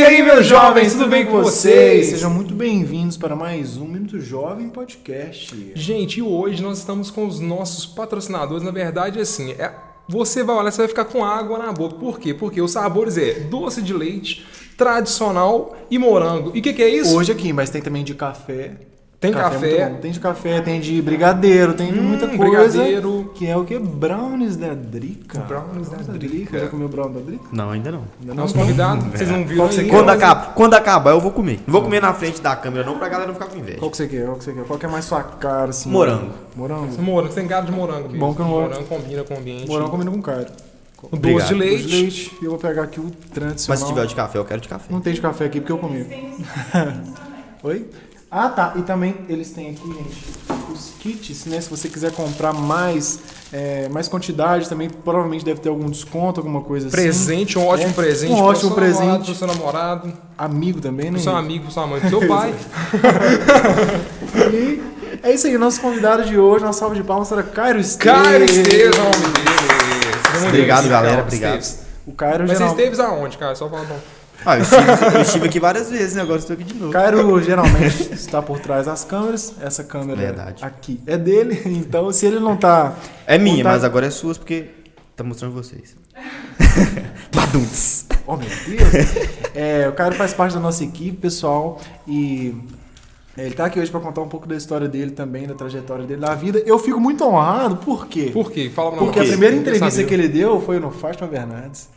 E aí, meus jovens, tudo bem com vocês? Sejam muito bem-vindos para mais um Minuto Jovem Podcast. Gente, hoje nós estamos com os nossos patrocinadores. Na verdade, assim, é, você vai olhar, você vai ficar com água na boca. Por quê? Porque os sabores é doce de leite, tradicional e morango. E o que, que é isso? Hoje aqui, mas tem também de café. Tem Café é café. bom. Tem de café, tem de brigadeiro, tem de Hum, muita coisa. brigadeiro. Que é o que? Brownies da Drica. Brownies da Drica. Já comeu brownie da Drica? Não, ainda não. Ainda Nosso não? convidado, vocês não viram quer? Quando, acaba, quando acabar, eu vou comer. Não vou comer na frente da câmera, não, pra galera não ficar com inveja. Qual que você quer? Qual que você quer? Qual que é mais sua cara, assim? Morango. Morango? Morango, você tem cara de morango. Bom que eu não- Morango combina com o ambiente. Morango combina com cara. O doce de leite. De leite. E eu vou pegar aqui o tradicional. Mas se tiver de café, eu quero de café. Não tem de café aqui porque eu comi. Oi? Ah, tá. E também eles têm aqui, gente, os kits, né? Se você quiser comprar mais, é, mais quantidade, também provavelmente deve ter algum desconto, alguma coisa assim. Presente, um ótimo É, presente. um pro ótimo seu presente. namorado, Pro seu namorado, Amigo também, né? pro seu amigo, pro sua mãe, pro seu pai. E é isso aí, nosso convidado de hoje, uma salva de palmas para Cairo Esteves. Cairo Esteves, é o nome dele. Seja muito Obrigado, galera, obrigado. Esteves. O Cairo Mas você geral... esteves aonde, cara? Só fala bom. Ah, eu estive, eu estive aqui várias vezes, né? Agora estou aqui de novo. Cairo geralmente está por trás das câmeras. Essa câmera Verdade. aqui é dele, então se ele não tá. É minha, Vontade- mas agora é suas porque tá mostrando vocês. Badunts. Oh, meu Deus! É, o Cairo faz parte da nossa equipe, pessoal, e ele tá aqui hoje para contar um pouco da história dele também, da trajetória dele na vida. Eu fico muito honrado, por quê? Por quê? Fala pra Porque a primeira entrevista que ele deu foi no Fátima Bernardes.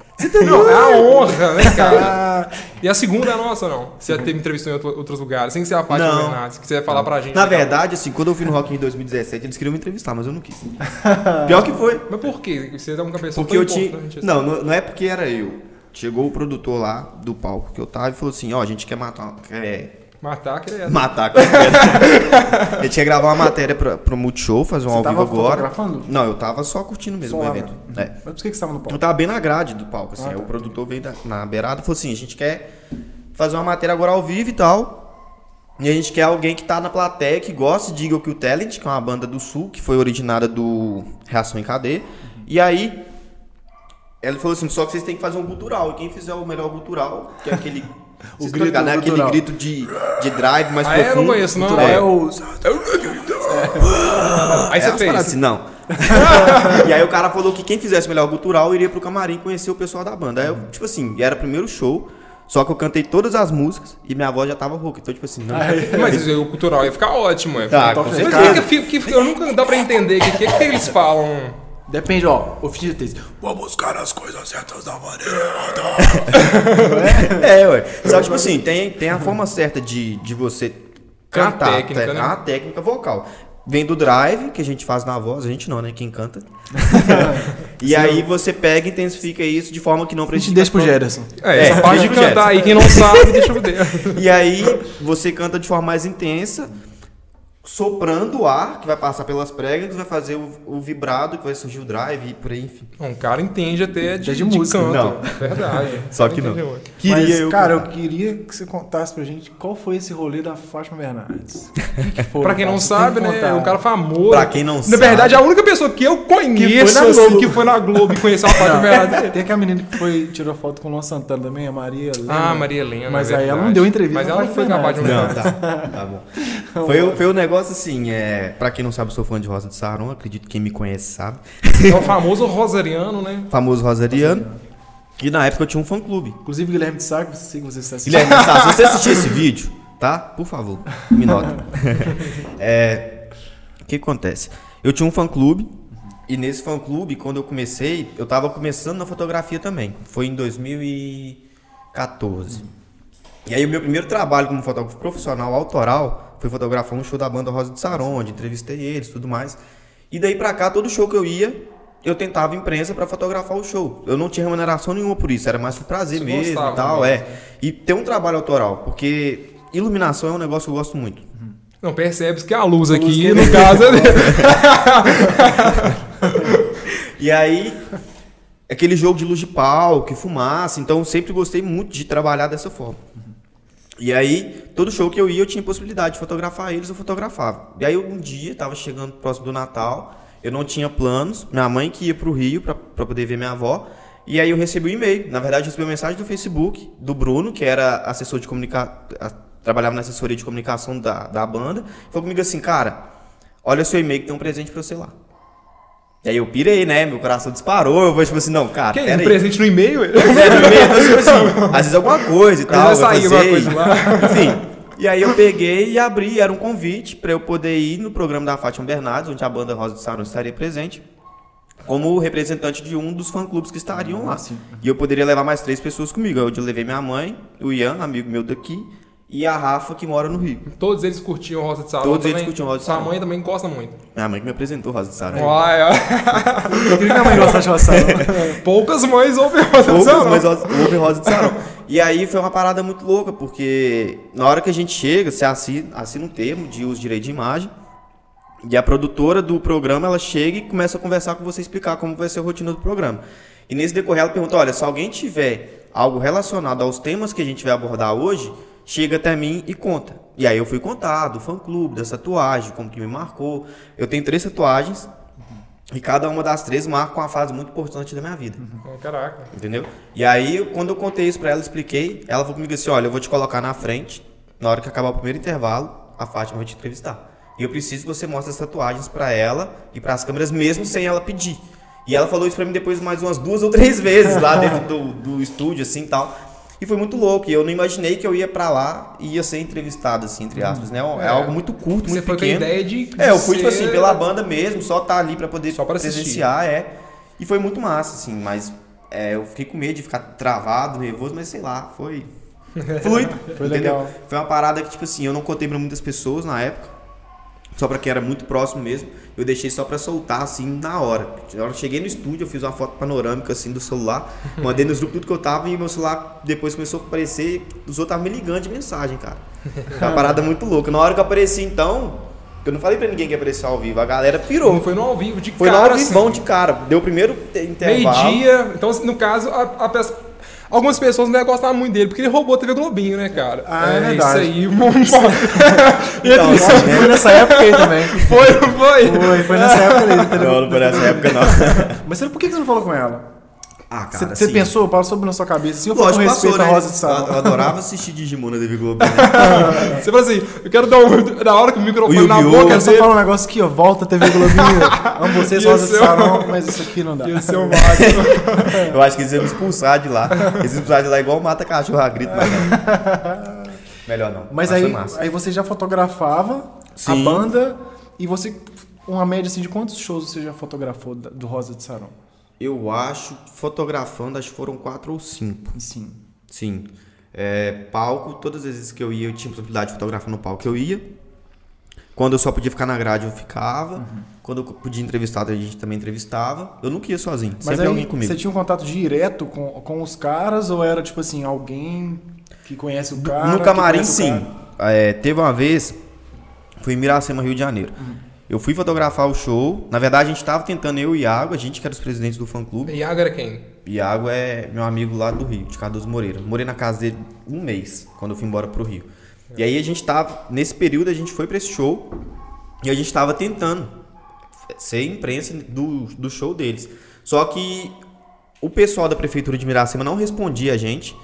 Não, é a honra, né, cara? E a segunda é nossa, não? Você já teve entrevista em outro- outros lugares, sem ser a parte Não. Bernardes, que você vai falar pra gente. Na né, cara? verdade, assim, quando eu fui no Rock in Rio 2017, eles queriam me entrevistar, mas eu não quis. Pior que foi. Mas por quê? Você é uma pessoa Porque tão eu tinha. importante assim. Não, não, não é porque era eu. Chegou o produtor lá do palco que eu tava e falou assim: ó, a gente quer matar. Quer Matar, que é matar. Ele tinha gravar uma matéria pra, pro Multishow, fazer um Você ao vivo tava agora. fotografando? Não, eu tava só curtindo mesmo Só o evento. né? É. Mas por que que você estava no Eu palco? tava bem na grade do palco, assim. Ah, aí tá. o produtor veio da- na beirada e falou assim: a gente quer fazer uma matéria agora ao vivo e tal. E a gente quer alguém que tá na plateia, que gosta de Eagle Kill Talent, que é uma banda do sul, que foi originada do Reação em Cadeia. E aí, ele falou assim: só que vocês têm que fazer um cultural. E quem fizer o melhor cultural, que é aquele. O grito ligados, né? Aquele grito de, de drive mais Ah, é? Eu profundo. não conheço, não. cultural. É o. Aí É, você umas fez. assim, não. e aí o cara falou que quem fizesse melhor cultural iria pro camarim conhecer o pessoal da banda. Aí eu, tipo assim, era o primeiro show, só que eu cantei todas as músicas e minha voz já tava rouca. Então, tipo assim, não. Mas o cultural ia ficar ótimo, é. Tá, com Mas que, que, que, eu nunca dá pra entender o que, que, que eles falam. Depende, ó. Oficina de texto. Vou buscar as coisas certas da maneira. É, ué. Só que, tipo assim, tem, tem a forma certa de, de você cantar. técnica, tá? né? A técnica vocal. Vem do drive, que a gente faz na voz, a gente não, né? Quem canta. e aí você pega e intensifica isso de forma que não A precisa. gente deixa pro Gerson. É, É, essa parte de pro cantar aí, quem não sabe, deixa eu ver. E aí você canta de forma mais intensa, soprando o ar que vai passar pelas pregas, vai fazer o, o vibrado que vai surgir o drive e por aí, enfim. Um cara entende até de, de de música. canto. Não. Verdade. Só que não. Queria Mas, eu. cara, eu cantar. queria que você contasse pra gente qual foi esse rolê da Fátima Bernardes. O que que foi, Pra quem não sabe, que né? contar. É um cara famoso. Pra quem não Na sabe. verdade, a única pessoa que eu conheço na assim, que foi na Globo e conheceu a Fátima Bernardes. Tem aquela menina que foi, tirou foto com o Luan Santana também, a Maria Helena. Ah, Maria Helena. Mas é aí ela não deu entrevista Mas na ela não foi Fátima capaz de um Não, tá, tá bom. Foi, o- foi um negócio assim, é, pra quem não sabe, eu sou fã de Rosa de Saron, acredito que quem me conhece sabe. É o famoso rosariano, né? Famoso Rosariano. E na época eu tinha um fã clube. Inclusive, Guilherme de Sá, que sei que você está assistindo. Guilherme Sá, se você assistir esse vídeo, tá? Por favor, me nota. É, o que acontece? Eu tinha um fã clube e nesse fã clube, quando eu comecei, eu tava começando na fotografia também. Foi em 2014. E aí o meu primeiro trabalho como fotógrafo profissional autoral foi fotografar um show da banda Rosa de Saron, onde entrevistei eles, tudo mais. E daí pra cá, todo show que eu ia, eu tentava imprensa pra fotografar o show. Eu não tinha remuneração nenhuma por isso, era mais por prazer Você mesmo e tal, mesmo. é. E ter um trabalho autoral, porque iluminação é um negócio que eu gosto muito. Não, percebe que a luz luz aqui, que- no caso, é E aí, aquele jogo de luz de palco, fumaça, então eu sempre gostei muito de trabalhar dessa forma. E aí, todo show que eu ia, eu tinha possibilidade de fotografar eles, eu fotografava. E aí, um dia, tava chegando próximo do Natal, eu não tinha planos, minha mãe que ia pro Rio pra, pra poder ver minha avó, E aí eu recebi um e-mail. Na verdade, eu recebi uma mensagem do Facebook, do Bruno, que era assessor de comunicação, trabalhava na assessoria de comunicação da, da banda. Falou comigo assim, cara, olha seu e-mail que tem um presente pra você lá. E aí eu pirei, né? Meu coração disparou. Eu vou tipo assim, não, cara, Que pera um presente no e-mail? Pois é, no e-mail, então, tipo assim, às vezes alguma coisa e tal. vai fazer, alguma coisa lá. Enfim. E aí eu peguei e abri, era um convite pra eu poder ir no programa da Fátima Bernardes, onde a banda Rosa de Saron estaria presente, como representante de um dos fã-clubes que estariam lá. E eu poderia levar mais três pessoas comigo. Eu levei minha mãe, o Ian, amigo meu daqui, e a Rafa, que mora no Rio. Todos eles curtiam Rosa de Saron Todos eles também? curtiam Rosa de Sua Saron. mãe também gosta muito. Minha mãe que me apresentou Rosa de Saron. Uai. Por que minha mãe gosta de roça? Poucas mães ouvem Rosa de Poucas, Saron. mas houve Rosa de Sarão. E aí foi uma parada muito louca, porque na hora que a gente chega, você assina, assina um termo de uso de direito de imagem, e a produtora do programa, ela chega e começa a conversar com você, explicar como vai ser a rotina do programa. E nesse decorrer ela pergunta, olha, se alguém tiver algo relacionado aos temas que a gente vai abordar hoje, chega até mim e conta. E aí eu fui contar do fã-clube, dessa tatuagem, como que me marcou. Eu tenho três tatuagens, e cada uma das três marca uma fase muito importante da minha vida. Caraca. Entendeu? E aí, quando eu contei isso pra ela, expliquei, ela falou comigo assim: olha, eu vou te colocar na frente, na hora que acabar o primeiro intervalo, a Fátima vai te entrevistar. E eu preciso que você mostre as tatuagens pra ela e pras câmeras, mesmo sem ela pedir. E ela falou isso pra mim depois mais umas duas ou três vezes lá dentro do, do estúdio, assim e tal. E foi muito louco. E eu não imaginei que eu ia pra lá e ia ser entrevistado, assim, entre aspas, né? É, É. algo muito curto, Você muito foi pequeno. com a ideia de. É, eu fui, tipo ser- assim, pela banda mesmo, só tá ali pra poder Só pra assistir. presenciar, é. E foi muito massa, assim, mas é, eu fiquei com medo de ficar travado, nervoso, mas sei lá, foi fluido. Foi entendeu? legal. Foi uma parada que, tipo assim, eu não contei pra muitas pessoas na época, só pra quem era muito próximo mesmo. Eu deixei só pra soltar, assim, na hora. Na hora cheguei no estúdio, eu fiz uma foto panorâmica, assim, do celular, mandei nos grupos tudo que eu tava e meu celular depois começou a aparecer, os outros estavam me ligando de mensagem, cara. Foi uma parada muito louca. Na hora que eu apareci, então, eu não falei pra ninguém que ia aparecer ao vivo, a galera pirou. Não foi no ao vivo, de Foi cara, na hora assim. vivão de cara. Deu o primeiro te- intervalo. Meio-dia. Então, no caso, a, a peça- algumas pessoas não iam gostar muito dele, porque ele roubou a TV Globinho, né, cara? Ah, é verdade. Isso aí. Então, Nossa, foi nessa época aí também. foi, não foi? Foi, foi nessa época aí. Não, não foi nessa época, não. Mas por que que você não falou com ela? Ah, Você, você assim, pensou, passou na sua cabeça, assim, eu falo com Lógico, respeito passou, né? Rosa de Eu, eu adorava assistir Digimon na TV Globo. Você falou assim, eu quero dar um. Na hora que o microfone O na Yu-Gi-Oh! Eu boca quero só falar um negócio aqui, ó. Volta TV Globinho. Amo vocês, Rosa de Sarão, mas isso aqui não dá. ia ser. Eu acho que eles iam me expulsar de lá. Eles iam me expulsar de lá igual mata cachorro a grito, mas não. Melhor não. Mas aí, aí você já fotografava a Sim. banda e você. Uma média assim de quantos shows você já fotografou do Rosa de Sarão? Eu acho, fotografando, acho que foram quatro ou cinco. Sim. Sim. É, palco, todas as vezes que eu ia, eu tinha possibilidade de fotografar no palco, eu ia. Quando eu só podia ficar na grade, eu ficava. Uhum. Quando eu podia entrevistar, a gente também entrevistava. Eu nunca ia sozinho, Mas sempre aí alguém comigo. você tinha um contato direto com, com os caras ou era tipo assim, alguém que conhece o cara? no camarim, sim. É, teve uma vez, fui em Miracema, Rio de Janeiro. Eu fui fotografar o show. Na verdade, a gente tava tentando, eu e Iago, a gente que era os presidentes do fã-clube. Iago era quem? Iago é meu amigo lá do Rio, de Cardoso Moreira. Morei na casa dele um mês, quando eu fui embora pro Rio. E aí a gente tava, nesse período a gente foi pra esse show e a gente tava tentando ser imprensa do, do show deles. Só que o pessoal da prefeitura de Miracema não respondia a gente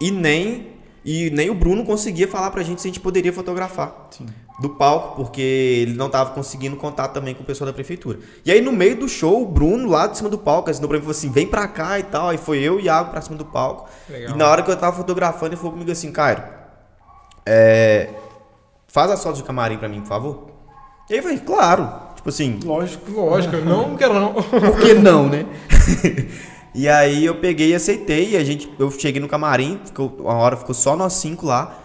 e nem e nem o Bruno conseguia falar pra gente se a gente poderia fotografar Sim. Do palco, porque ele não tava conseguindo contato também com o pessoal da prefeitura. E aí no meio do show, o Bruno lá de cima do palco assinou pra mim falou assim: vem pra cá e tal. Aí foi eu e o Iago pra cima do palco. Legal. E na hora que eu tava fotografando, ele falou comigo assim, Cairo, é, faz as fotos de camarim pra mim, por favor. E aí eu falei, claro. Tipo assim, Lógico. Lógico, eu não quero não. por que não, né? e aí eu peguei e aceitei, e a gente, eu cheguei no camarim, ficou, uma hora ficou só nós cinco lá.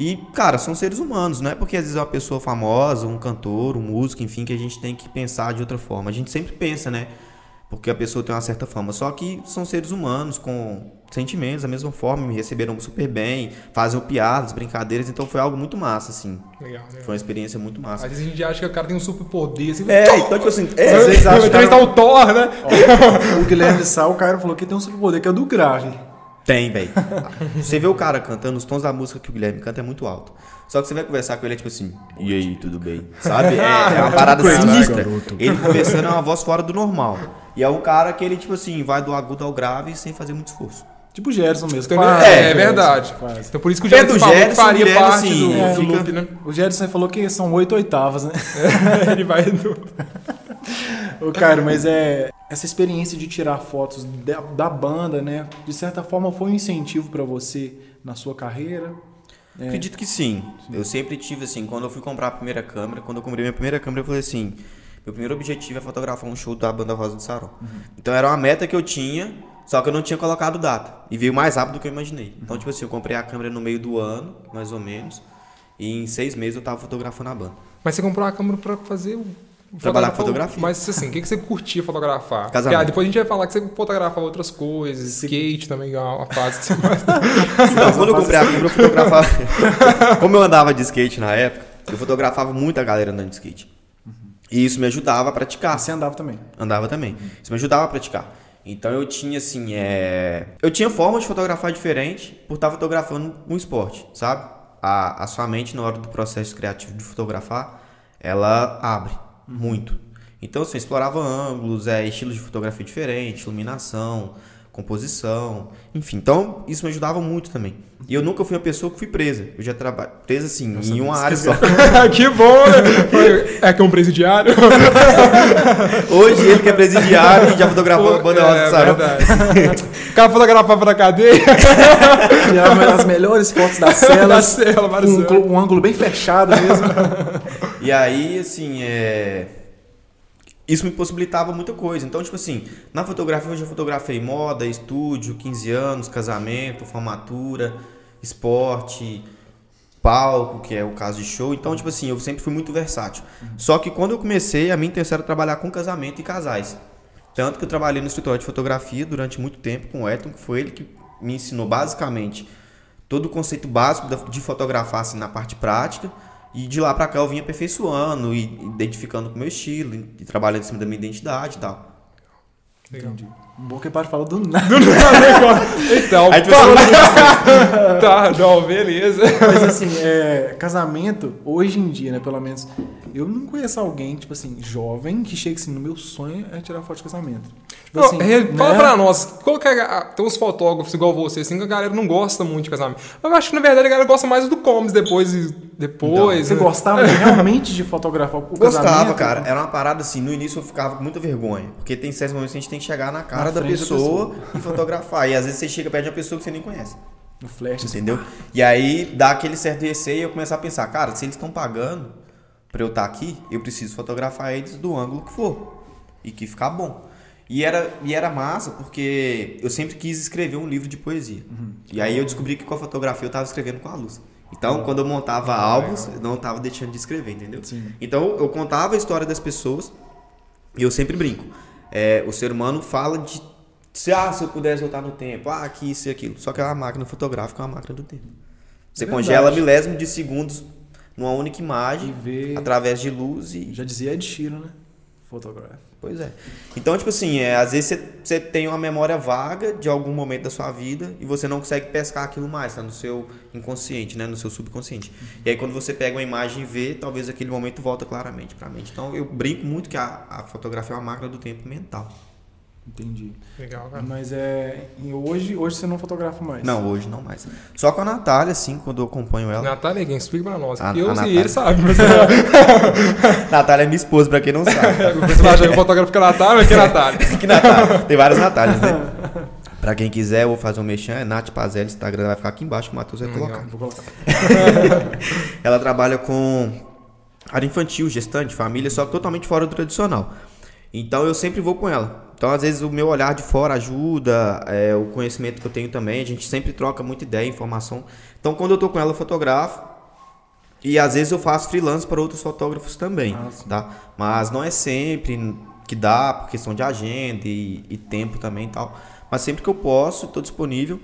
E, cara, são seres humanos, não é porque às vezes é uma pessoa famosa, um cantor, um músico, enfim, que a gente tem que pensar de outra forma. A gente sempre pensa, né? Porque a pessoa tem uma certa fama. Só que são seres humanos com sentimentos da mesma forma, me receberam super bem, fazem piadas, brincadeiras, então foi algo muito massa, assim. Legal, legal. Foi uma experiência muito massa. Às vezes a gente acha que o cara tem um super poder. Assim, É, então, tipo assim, é, Às vezes acha Vai que o cara- entrevistar o Thor, né? O Guilherme Sá, o Cairo falou que tem um superpoder que é o do grave. Tem, velho. Você vê o cara cantando, os tons da música que o Guilherme canta é muito alto. Só que você vai conversar com ele, é tipo assim, e aí, tudo bem? Sabe? É, é uma parada sinistra. Ele conversando é uma voz fora do normal. E é um cara que ele, tipo assim, vai do agudo ao grave sem fazer muito esforço. Tipo o Gerson mesmo. Quase, é, é Gerson, verdade. quase. Então por isso que o Pedro Gerson falou que Gerson, faria Guilherme, parte assim, do, é, do fica- loop, né? O Gerson falou que são oito oitavas, né? Ele vai do... Ô, cara, mas é essa experiência de tirar fotos da, da banda, né? De certa forma foi um incentivo pra você na sua carreira. É. Acredito que sim. Eu sempre tive assim, quando eu fui comprar a primeira câmera, quando eu comprei minha primeira câmera, eu falei assim: meu primeiro objetivo é fotografar um show da banda Rosa do Sarão. Então era uma meta que eu tinha, só que eu não tinha colocado data. E veio mais rápido do que eu imaginei. Então, tipo assim, eu comprei a câmera no meio do ano, mais ou menos, e em seis meses eu tava fotografando a banda. Mas você comprou uma câmera pra fazer o... Trabalhar com fotografia. Mas assim, o que que você curtia fotografar? Casamento. Porque, ah, depois a gente vai falar que você fotografava outras coisas, skate também é uma fase que você mais... Não, quando eu comprei a câmera, eu fotografava. Como eu andava de skate na época, eu fotografava muita galera andando de skate. E isso me ajudava a praticar. Você andava também. Andava também. Isso me ajudava a praticar. Então eu tinha assim, é... eu tinha formas de fotografar diferente por estar fotografando um esporte, sabe? A, a sua mente na hora do processo criativo de fotografar, ela abre muito. Então assim, eu explorava ângulos, é, estilos de fotografia diferentes, iluminação, composição, enfim. Então isso me ajudava muito também. E eu nunca fui uma pessoa que fui presa. Eu já trabalho presa assim em uma área só. que bom, né? É que é um presidiário. Hoje ele que é presidiário e já fotografou a banda Rosa é, verdade. O cara fotografava na cadeia. Tirava as melhores fotos da da cela. cela, com vários um, um ângulo bem fechado mesmo. E aí, assim, é... Isso me possibilitava muita coisa. Então, tipo assim, na fotografia eu já fotografei moda, estúdio, 15 anos, casamento, formatura, esporte, palco, que é o caso de show. Então, tipo assim, eu sempre fui muito versátil. Só que quando eu comecei, a minha intenção era trabalhar com casamento e casais. Tanto que eu trabalhei no escritório de fotografia durante muito tempo com o Elton, que foi ele que me ensinou basicamente todo o conceito básico de fotografar assim, na parte prática. E de lá pra cá eu vim aperfeiçoando e identificando com o meu estilo, e, trabalhando em cima da minha identidade e tal. Entendi. Um bom que para falar do nada. Então, Aí, assim, tá, não, beleza. Mas assim, é, casamento, hoje em dia, né, pelo menos, eu não conheço alguém, tipo assim, jovem, que chega assim, no meu sonho é tirar foto de casamento. Tipo Não, assim, re- Fala né? pra nós, qual que é a- tem uns fotógrafos igual você, assim, que a galera não gosta muito de casamento. Mas eu acho que na verdade a galera gosta mais do comes depois e depois. Você né? gostava realmente de fotografar o Gostava, casamento? cara. Era uma parada assim, no início eu ficava com muita vergonha. Porque tem certos momentos que a gente tem que chegar na cara Na da frente da pessoa, e fotografar. E às vezes você chega perto de uma pessoa que você nem conhece. No flash, assim. Entendeu? E aí dá aquele certo receio e eu começar a pensar, cara, se eles estão pagando pra eu estar aqui, eu preciso fotografar eles do ângulo que for. E que ficar bom. E era, e era massa porque eu sempre quis escrever um livro de poesia. E aí eu descobri que com a fotografia eu tava escrevendo com a luz. Então, quando eu montava álbuns, eu não tava deixando de escrever, entendeu? Sim. Então, eu contava a história das pessoas e eu sempre brinco. É, o ser humano fala de se, ah, se eu pudesse voltar no tempo, ah, aqui, isso e aquilo. Só que a máquina fotográfica é uma máquina do tempo. Você É congela milésimo de segundos numa única imagem, através de luz e. Já dizia Ed Sheeran, né? Fotógrafo. Pois é. Então, tipo assim, é, às vezes você, você tem uma memória vaga de algum momento da sua vida e você não consegue pescar aquilo mais, tá no seu inconsciente, né? No seu subconsciente. E aí quando você pega uma imagem e vê, talvez aquele momento volta claramente pra mente. Então eu brinco muito que a, a fotografia é uma máquina do tempo mental. Entendi. Legal, cara. Mas é. hoje, hoje você não fotografa mais. Não, hoje não mais. Só com a Natália, assim, quando eu acompanho ela. Natália, quem explica pra nós. A- eu a sei, ele sabe. Mas Natália é minha esposa, pra quem não sabe. o pessoal acha que o fotógrafo que é Natália, mas que é Natália. que Natália? Tem várias Natálias, né? Pra quem quiser, eu vou fazer um mexão, é Nath Pazelli, Instagram vai ficar aqui embaixo que o Matheus vai Hum, colocar. legal. Vou colocar. Ela trabalha com área infantil, gestante, família, só que totalmente fora do tradicional. Então eu sempre vou com ela. Então às vezes o meu olhar de fora ajuda, é, o conhecimento que eu tenho também, a gente sempre troca muita ideia, informação. Então quando eu tô com ela eu fotografo e às vezes eu faço freelance para outros fotógrafos também, Ah, tá? Mas não é sempre que dá por questão de agenda e, e tempo também e tal. Mas sempre que eu posso, tô disponível.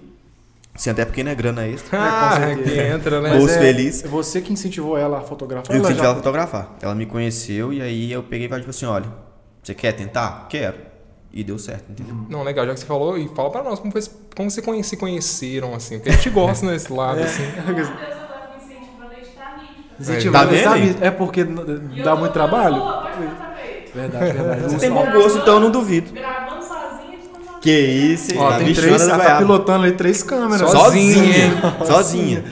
Sim, até porque não é grana extra. Ah, certeza. que entra, né? Mas- Moço é, feliz. é você que incentivou ela a fotografar? Eu ela tive já- ela fotografar. Ela me conheceu e aí eu peguei e falei tipo assim, olha, você quer tentar? Quero. E deu certo, entendeu? Não, legal, já que você falou, e fala pra nós como, foi, como você conhe- se conheceram, assim, porque a gente gosta desse lado, assim. Deus agora me incentivando. Incentivando, Tá? É porque E dá muito trabalho? "Pô, Pode contar pra ele. Verdade, verdade. Você tem bom gosto, então eu não duvido. Gravando sozinha, sozinha. Que isso, hein? Ó, Tá tem três, ela tá pilotando ali três câmeras. Sozinha. Sozinha.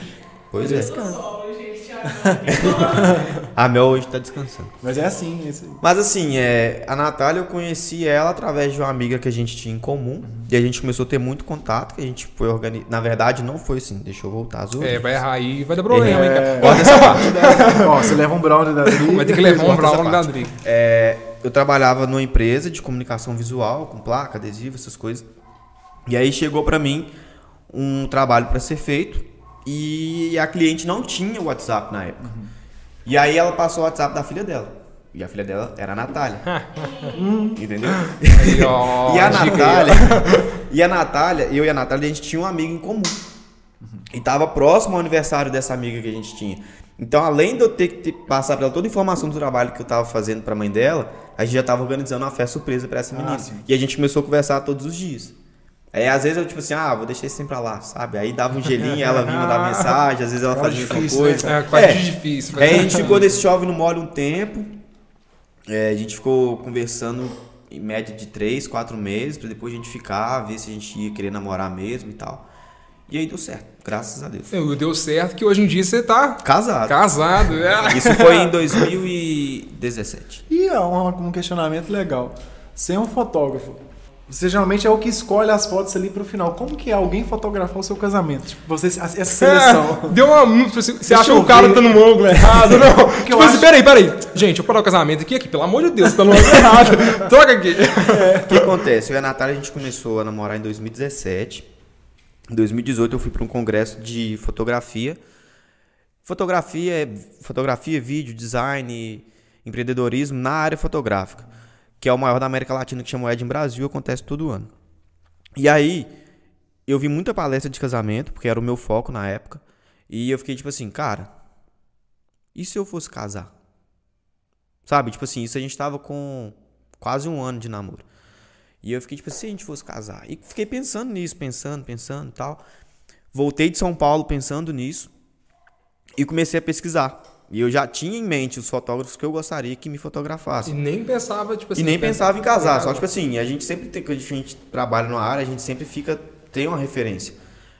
Pois é. Solo, gente. A Mel hoje tá descansando. Mas é assim, é aí. Mas assim, é, a Natália eu conheci ela através de uma amiga que a gente tinha em comum. E a gente começou a ter muito contato, que a gente foi organizar. Na verdade, não foi assim. Deixa eu voltar azul. É, vai errar aí, vai dar problema, hein, É. cara. Corta essa parte. Ó, você leva um brownie da Dri. Vai ter que levar um Corta essa brown da. Adri. É, eu trabalhava numa empresa de comunicação visual, com placa, adesivo, essas coisas. E aí chegou pra mim um trabalho pra ser feito e a cliente não tinha o WhatsApp na época. E aí ela passou o WhatsApp da filha dela. E a filha dela era a Natália. Entendeu? Aí, ó, e a. Natália, e a Natália, eu e a Natália, a gente tinha um amigo em comum. E tava próximo ao aniversário dessa amiga que a gente tinha. Então, além de eu ter que passar pra ela toda a informação do trabalho que eu tava fazendo pra mãe dela, a gente já tava organizando uma festa surpresa pra essa menina. sim. e a gente começou a conversar todos os dias. Aí, às vezes, eu, tipo assim, ah, vou deixar isso sempre pra lá, sabe? Aí dava um gelinho, ela vinha mandar mensagem, às vezes ela fazia outra difícil, coisa. É, quase É. difícil. Aí a gente ficou nesse chove no molho um tempo. É, a gente ficou conversando em média de três, quatro meses, pra depois a gente ficar, ver se a gente ia querer namorar mesmo e tal. E aí deu certo, graças a Deus. Eu- Deu certo que hoje em dia você tá Casado. casado. É. Isso foi em 2017. E é um, um questionamento legal. Sem um fotógrafo, você geralmente é o que escolhe as fotos ali pro final. Como que é alguém fotografar o seu casamento? Tipo, você, essa seleção. É, deu uma. Você, você Deixa acha que o cara tá no ângulo errado, não? que tipo assim, acho- peraí, peraí. Gente, eu parar o casamento aqui, aqui, pelo amor de Deus, você tá no ângulo errado. Troca aqui. O que acontece? Eu e a Natália a gente começou a namorar em 2017. Em 2018 eu fui para um congresso de fotografia. Fotografia, é- fotografia, vídeo, design, empreendedorismo na área fotográfica, que é o maior da América Latina que chama o Ed Brasil, acontece todo ano. E aí eu vi muita palestra de casamento, porque era o meu foco na época, e eu fiquei tipo assim, cara, e se eu fosse casar? Sabe, tipo assim, isso a gente tava com quase um ano de namoro. E eu fiquei tipo, se a gente fosse casar? E fiquei pensando nisso, pensando, pensando e tal. Voltei de São Paulo pensando nisso e comecei a pesquisar. E eu já tinha em mente os fotógrafos que eu gostaria que me E fotografassem. nem pensava, tipo assim. E nem pensava em casar, só tipo assim, a gente sempre tem, quando a gente trabalha numa área, a gente sempre fica, tem uma referência.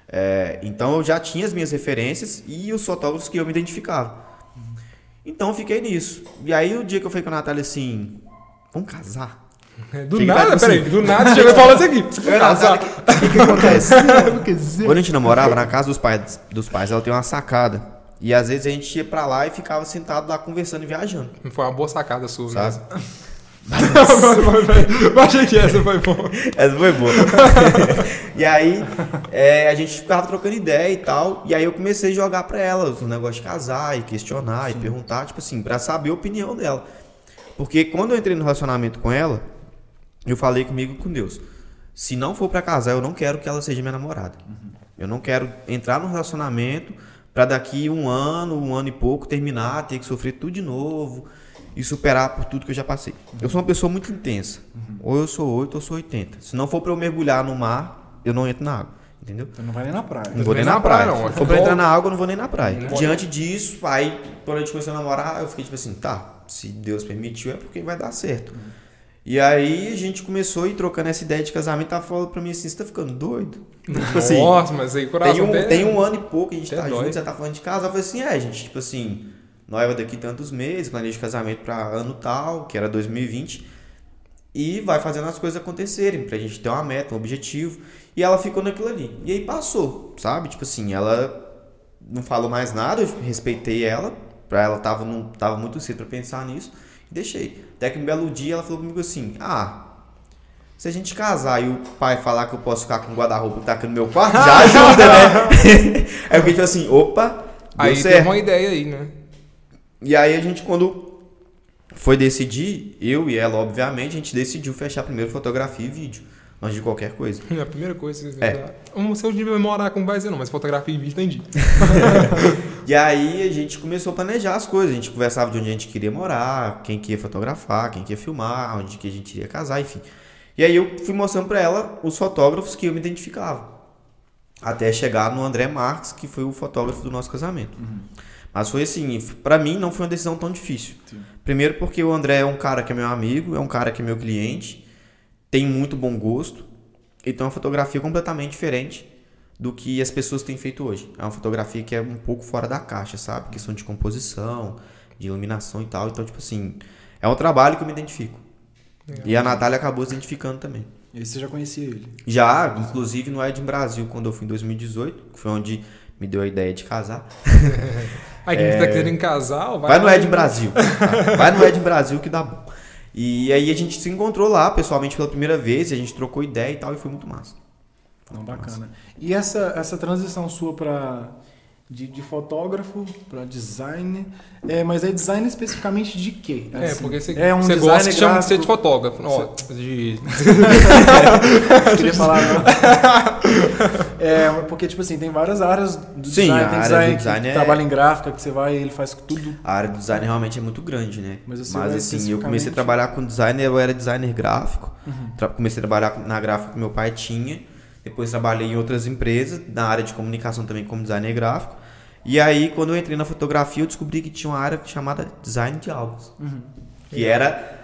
É, então eu já tinha as minhas referências e os fotógrafos que eu me identificava. Então eu fiquei nisso. E aí o dia que eu falei com a Natália assim, vamos casar? Do Fica nada, assim. peraí, do nada você chegou e falou isso aqui. E o que, que acontece? Quando a gente namorava, na casa dos pais, dos pais, ela tem uma sacada. E às vezes a gente ia pra lá e ficava sentado lá conversando e viajando. Foi uma boa sacada sua, Sabe? mesmo. Eu achei que essa foi boa. Essa foi boa. e aí, é, a gente ficava trocando ideia e tal. E aí eu comecei a jogar pra ela o negócio de casar e questionar e perguntar, tipo assim, pra saber a opinião dela. Porque quando eu entrei no relacionamento com ela, eu falei comigo com Deus. Se não for pra casar, eu não quero que ela seja minha namorada. Eu não quero entrar num relacionamento pra daqui um ano, um ano e pouco, terminar, ter que sofrer tudo de novo e superar por tudo que eu já passei. Eu sou uma pessoa muito intensa. Ou eu sou 8 ou eu sou 80. Se não for pra eu mergulhar no mar, eu não entro na água. Entendeu? Você não vai nem na praia. Não vou nem na na praia, praia. não. Se for pra entrar na água, eu não vou nem na praia. Não. Diante disso, aí, quando a gente começou a namorar, eu fiquei tipo assim, tá, se Deus permitiu é porque vai dar certo. E aí a gente começou a ir trocando essa ideia de casamento, tava falando pra mim assim, você tá ficando doido? Tipo assim, Nossa, mas aí coração tem um, tem um ano e pouco que a gente até tá dói. junto, você tá falando de casa. Eu falei assim, é, gente, tipo assim, noiva daqui tantos meses, planeja de casamento pra ano tal, que era 2020. E vai fazendo as coisas acontecerem, pra gente ter uma meta, um objetivo. E ela ficou naquilo ali. E aí passou, sabe? Tipo assim, ela não falou mais nada, eu respeitei ela. Pra ela tava, não, tava muito cedo pra pensar nisso. Deixei. Até que um belo dia ela falou comigo assim, ah. Se a gente casar e o pai falar que eu posso ficar com o guarda-roupa que tá aqui no meu quarto, já ajuda, né? aí eu fiquei tipo assim, opa, Aí certo. tem uma ideia aí, né? E aí a gente, quando foi decidir, eu e ela, obviamente, a gente decidiu fechar primeiro fotografia e vídeo, antes de qualquer coisa. É a primeira coisa que você É. Não sei onde vai morar, como vai ser, não, mas fotografia e vídeo entendi. E aí a gente começou a planejar as coisas, a gente conversava de onde a gente queria morar, quem que ia fotografar, quem que ia filmar, onde que a gente iria casar, enfim. E aí eu fui mostrando pra ela os fotógrafos que eu me identificava. Até chegar no André Marques, que foi o fotógrafo do nosso casamento. Mas foi assim, pra mim não foi uma decisão tão difícil. Primeiro porque o André é um cara que é meu amigo, é um cara que é meu cliente, tem muito bom gosto, e tem uma fotografia completamente diferente do que as pessoas têm feito hoje. É uma fotografia que é um pouco fora da caixa, sabe? Questão de composição, de iluminação e tal. Então, tipo assim, é um trabalho que eu me identifico. E a Natália acabou se identificando também. E você já conhecia ele. Já, inclusive no Ed Brasil, quando eu fui em 2018, que foi onde me deu a ideia de casar. Aí quem tá querendo casal, vai, Vai no Ed Brasil. tá? Vai no Ed Brasil que dá bom. E aí a gente se encontrou lá pessoalmente pela primeira vez, e a gente trocou ideia e tal, e foi muito massa. Não, bacana. E essa, essa transição sua para de, de fotógrafo para design, é, mas é design especificamente de quê? É, Assim, porque você, é um você gosta que chama de ser de fotógrafo. Ó, de... Queria falar não. É, porque tipo assim, tem várias áreas do Sim, design, a tem área design do que design é- trabalha em gráfica, que você vai e ele faz tudo. A área do design realmente é muito grande, né? Mas Mas, você vai assim, eu comecei a trabalhar com design, eu era designer gráfico. Uhum. Comecei a trabalhar na gráfica que meu pai tinha. Depois trabalhei em outras empresas, na área de comunicação também como designer gráfico. E aí, quando eu entrei na fotografia, eu descobri que tinha uma área chamada design de álbuns. Que era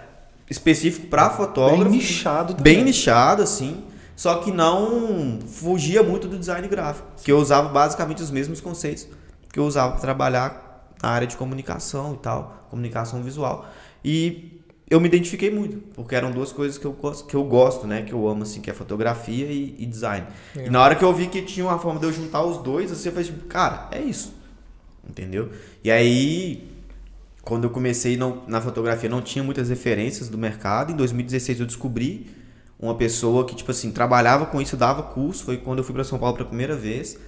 específico para fotógrafo. Bem nichado Bem também. nichado, assim. Só que não fugia muito do design gráfico. Que eu usava basicamente os mesmos conceitos que eu usava para trabalhar na área de comunicação e tal, comunicação visual. E eu me identifiquei muito, porque eram duas coisas que eu gosto, que eu gosto né? Que eu amo, assim, que é fotografia e, e design. E na hora que eu vi que tinha uma forma de eu juntar os dois, assim, eu falei, tipo, cara, é isso. Entendeu? E aí, quando eu comecei não- na fotografia, não tinha muitas referências do mercado. Em 2016 eu descobri uma pessoa que, tipo assim, trabalhava com isso, dava curso. Foi quando eu fui para São Paulo pela primeira vez.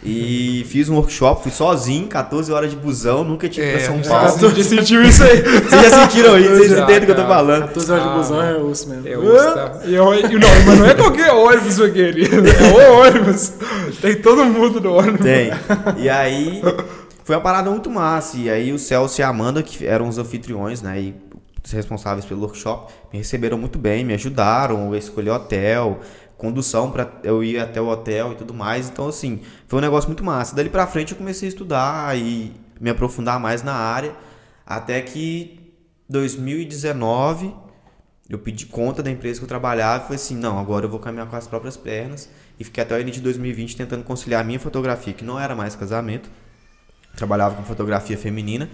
E fiz um workshop, fui sozinho, 14 horas de busão, nunca tinha ido pra São É, Paulo. você já sentiu isso aí. Vocês já sentiram isso, vocês entendem o que eu tô falando. 14 horas de Ah, busão é osso mesmo. É o tá. e, eu- e não, mas não é qualquer ônibus aquele. É o ônibus. Tem todo mundo no ônibus. Tem. E aí, foi uma parada muito massa. E aí, o Celso e a Amanda, que eram os anfitriões, né? E os responsáveis pelo workshop, me receberam muito bem, me ajudaram a escolher hotel, condução para eu ir até o hotel e tudo mais. Então, assim, foi um negócio muito massa. Dali pra frente, eu comecei a estudar e me aprofundar mais na área. Até que 2019 eu pedi conta da empresa que eu trabalhava e falei assim, não, agora eu vou caminhar com as próprias pernas. E fiquei até o início de 2020 tentando conciliar a minha fotografia, que não era mais casamento. Trabalhava com fotografia feminina.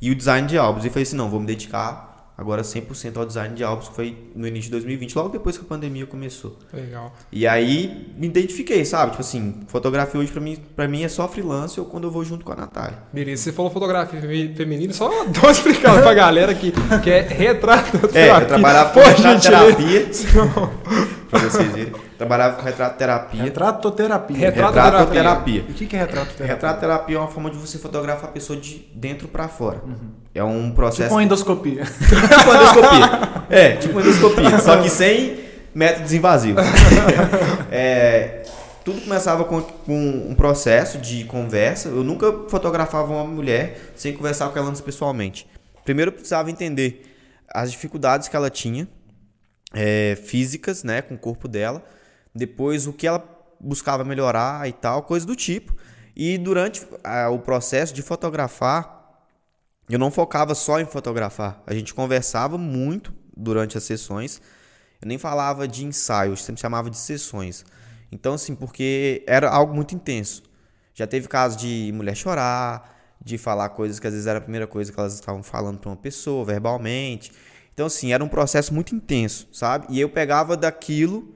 E o design de álbuns. E falei assim, não, vou me dedicar agora 100% ao design de álbuns, que foi no início de 2020, logo depois que a pandemia começou. Legal. E aí me identifiquei, sabe? Tipo assim, fotografia hoje pra mim, pra mim é só freelance ou quando eu vou junto com a Natália. Beleza, você falou fotografia fe- feminina, só dá uma explicada pra galera que, que é retrato É, eu trabalhava com Pô, retrato gente, terapia. pra vocês verem. Trabalhava com retrato terapia. Retratoterapia. Retrato- Retratoterapia. E o que que é retratoterapia? Retrato terapia é uma forma de você fotografar a pessoa de dentro pra fora. É um processo. Tipo uma endoscopia. tipo uma endoscopia. É, tipo uma endoscopia. Só que sem métodos invasivos. É, tudo começava com, com um processo de conversa. Eu nunca fotografava uma mulher sem conversar com ela antes pessoalmente. Primeiro eu precisava entender as dificuldades que ela tinha, é, físicas, né, com o corpo dela. Depois o que ela buscava melhorar e tal, coisa do tipo. E durante ah, o processo de fotografar, eu não focava só em fotografar. A gente conversava muito durante as sessões. Eu nem falava de ensaio, eu sempre chamava de sessões. Então, assim, porque era algo muito intenso. Já teve casos de mulher chorar, de falar coisas que às vezes era a primeira coisa que elas estavam falando para uma pessoa, verbalmente. Então, assim, era um processo muito intenso, sabe? E eu pegava daquilo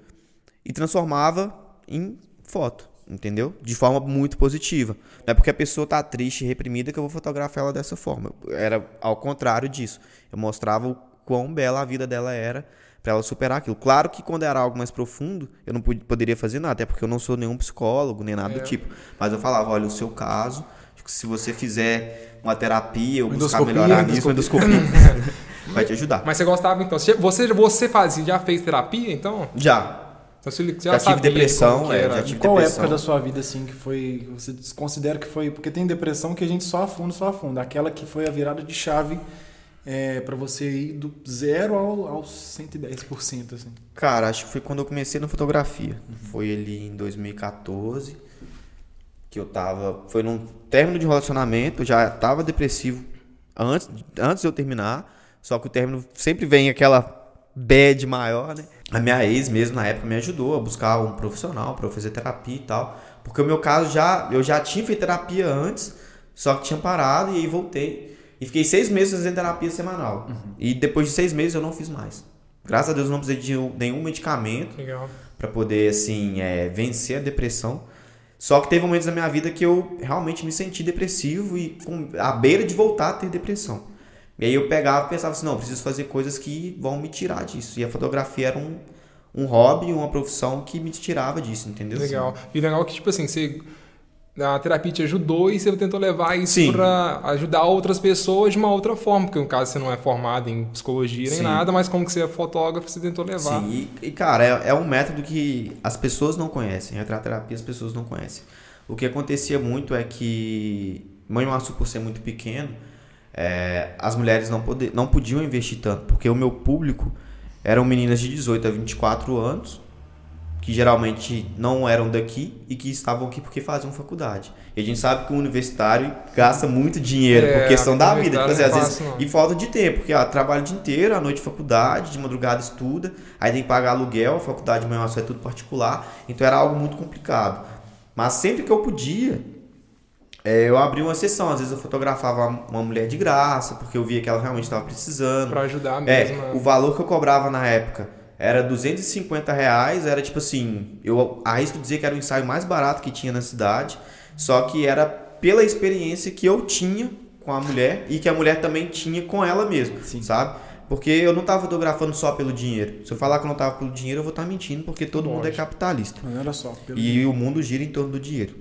e transformava em foto, entendeu? De forma muito positiva. Não é porque a pessoa tá triste e reprimida que eu vou fotografar ela dessa forma. Era ao contrário disso. Eu mostrava o quão bela a vida dela era para ela superar aquilo. Claro que quando era algo mais profundo, eu não pod- poderia fazer nada, até porque eu não sou nenhum psicólogo, nem nada do tipo. Mas eu falava, olha, o seu caso, se você fizer uma terapia ou buscar melhorar nisso, endoscopia, vai te ajudar. Mas você gostava então? Você, você, você fazia, já fez terapia então? Já. Então você já, Já tive sabia depressão, é, já tive Qual depressão. época da sua vida, assim, que foi. Você considera que foi. Porque tem depressão que a gente só afunda, só afunda. Aquela que foi a virada de chave é, para você ir do zero ao, aos 110%, assim? Cara, acho que foi quando eu comecei na fotografia. Foi ali em 2014 que eu tava. Foi num término de relacionamento, eu já tava depressivo antes, antes de eu terminar. Só que o término sempre vem aquela bad maior, né? A minha ex mesmo na época me ajudou a buscar um profissional para eu fazer terapia e tal. Porque o meu caso já. Eu já tinha feito terapia antes, só que tinha parado e aí voltei. E fiquei seis meses fazendo terapia semanal. E depois de seis meses eu não fiz mais. Graças a Deus eu não precisei de nenhum medicamento para poder assim é, vencer a depressão. Só que teve momentos na minha vida que eu realmente me senti depressivo e com à beira de voltar a ter depressão. E aí eu pegava e pensava assim, não, preciso fazer coisas que vão me tirar disso. E a fotografia era um, um hobby, uma profissão que me tirava disso, entendeu? Legal. E legal que, tipo assim, você. A terapia te ajudou e você tentou levar isso pra ajudar outras pessoas de uma outra forma. Porque no caso você não é formado em psicologia nem Sim. nada, mas como que você é fotógrafo, você tentou levar. Sim, e, e, cara, é, é um método que as pessoas não conhecem. Retraterapia as pessoas não conhecem. O que acontecia muito é que Mãe Maçu, por ser muito pequeno, é, as mulheres não, poder, não podiam investir tanto, porque o meu público eram meninas de 18 a 24 anos, que geralmente não eram daqui e que estavam aqui porque faziam faculdade. E a gente sabe que o universitário gasta muito dinheiro É, por questão da vida. Tipo assim, às vezes, não. e falta de tempo, porque ó, trabalha o dia inteiro, à noite faculdade, de madrugada estuda, aí tem que pagar aluguel, a faculdade de manhã só é tudo particular, então era algo muito complicado. Mas sempre que eu podia, eu abria uma sessão, às vezes eu fotografava uma mulher de graça, porque eu via que ela realmente estava precisando. Pra ajudar É, mesmo. né? o valor que eu cobrava na época era 250 reais, era tipo assim, eu arrisco dizer que era o ensaio mais barato que tinha na cidade, só que era pela experiência que eu tinha com a mulher e que a mulher também tinha com ela mesma, sabe? Porque eu não tava fotografando só pelo dinheiro. Se eu falar que eu não tava pelo dinheiro, eu vou estar mentindo, porque todo mundo é capitalista. Mas olha só. Pelo... E o mundo gira em torno do dinheiro.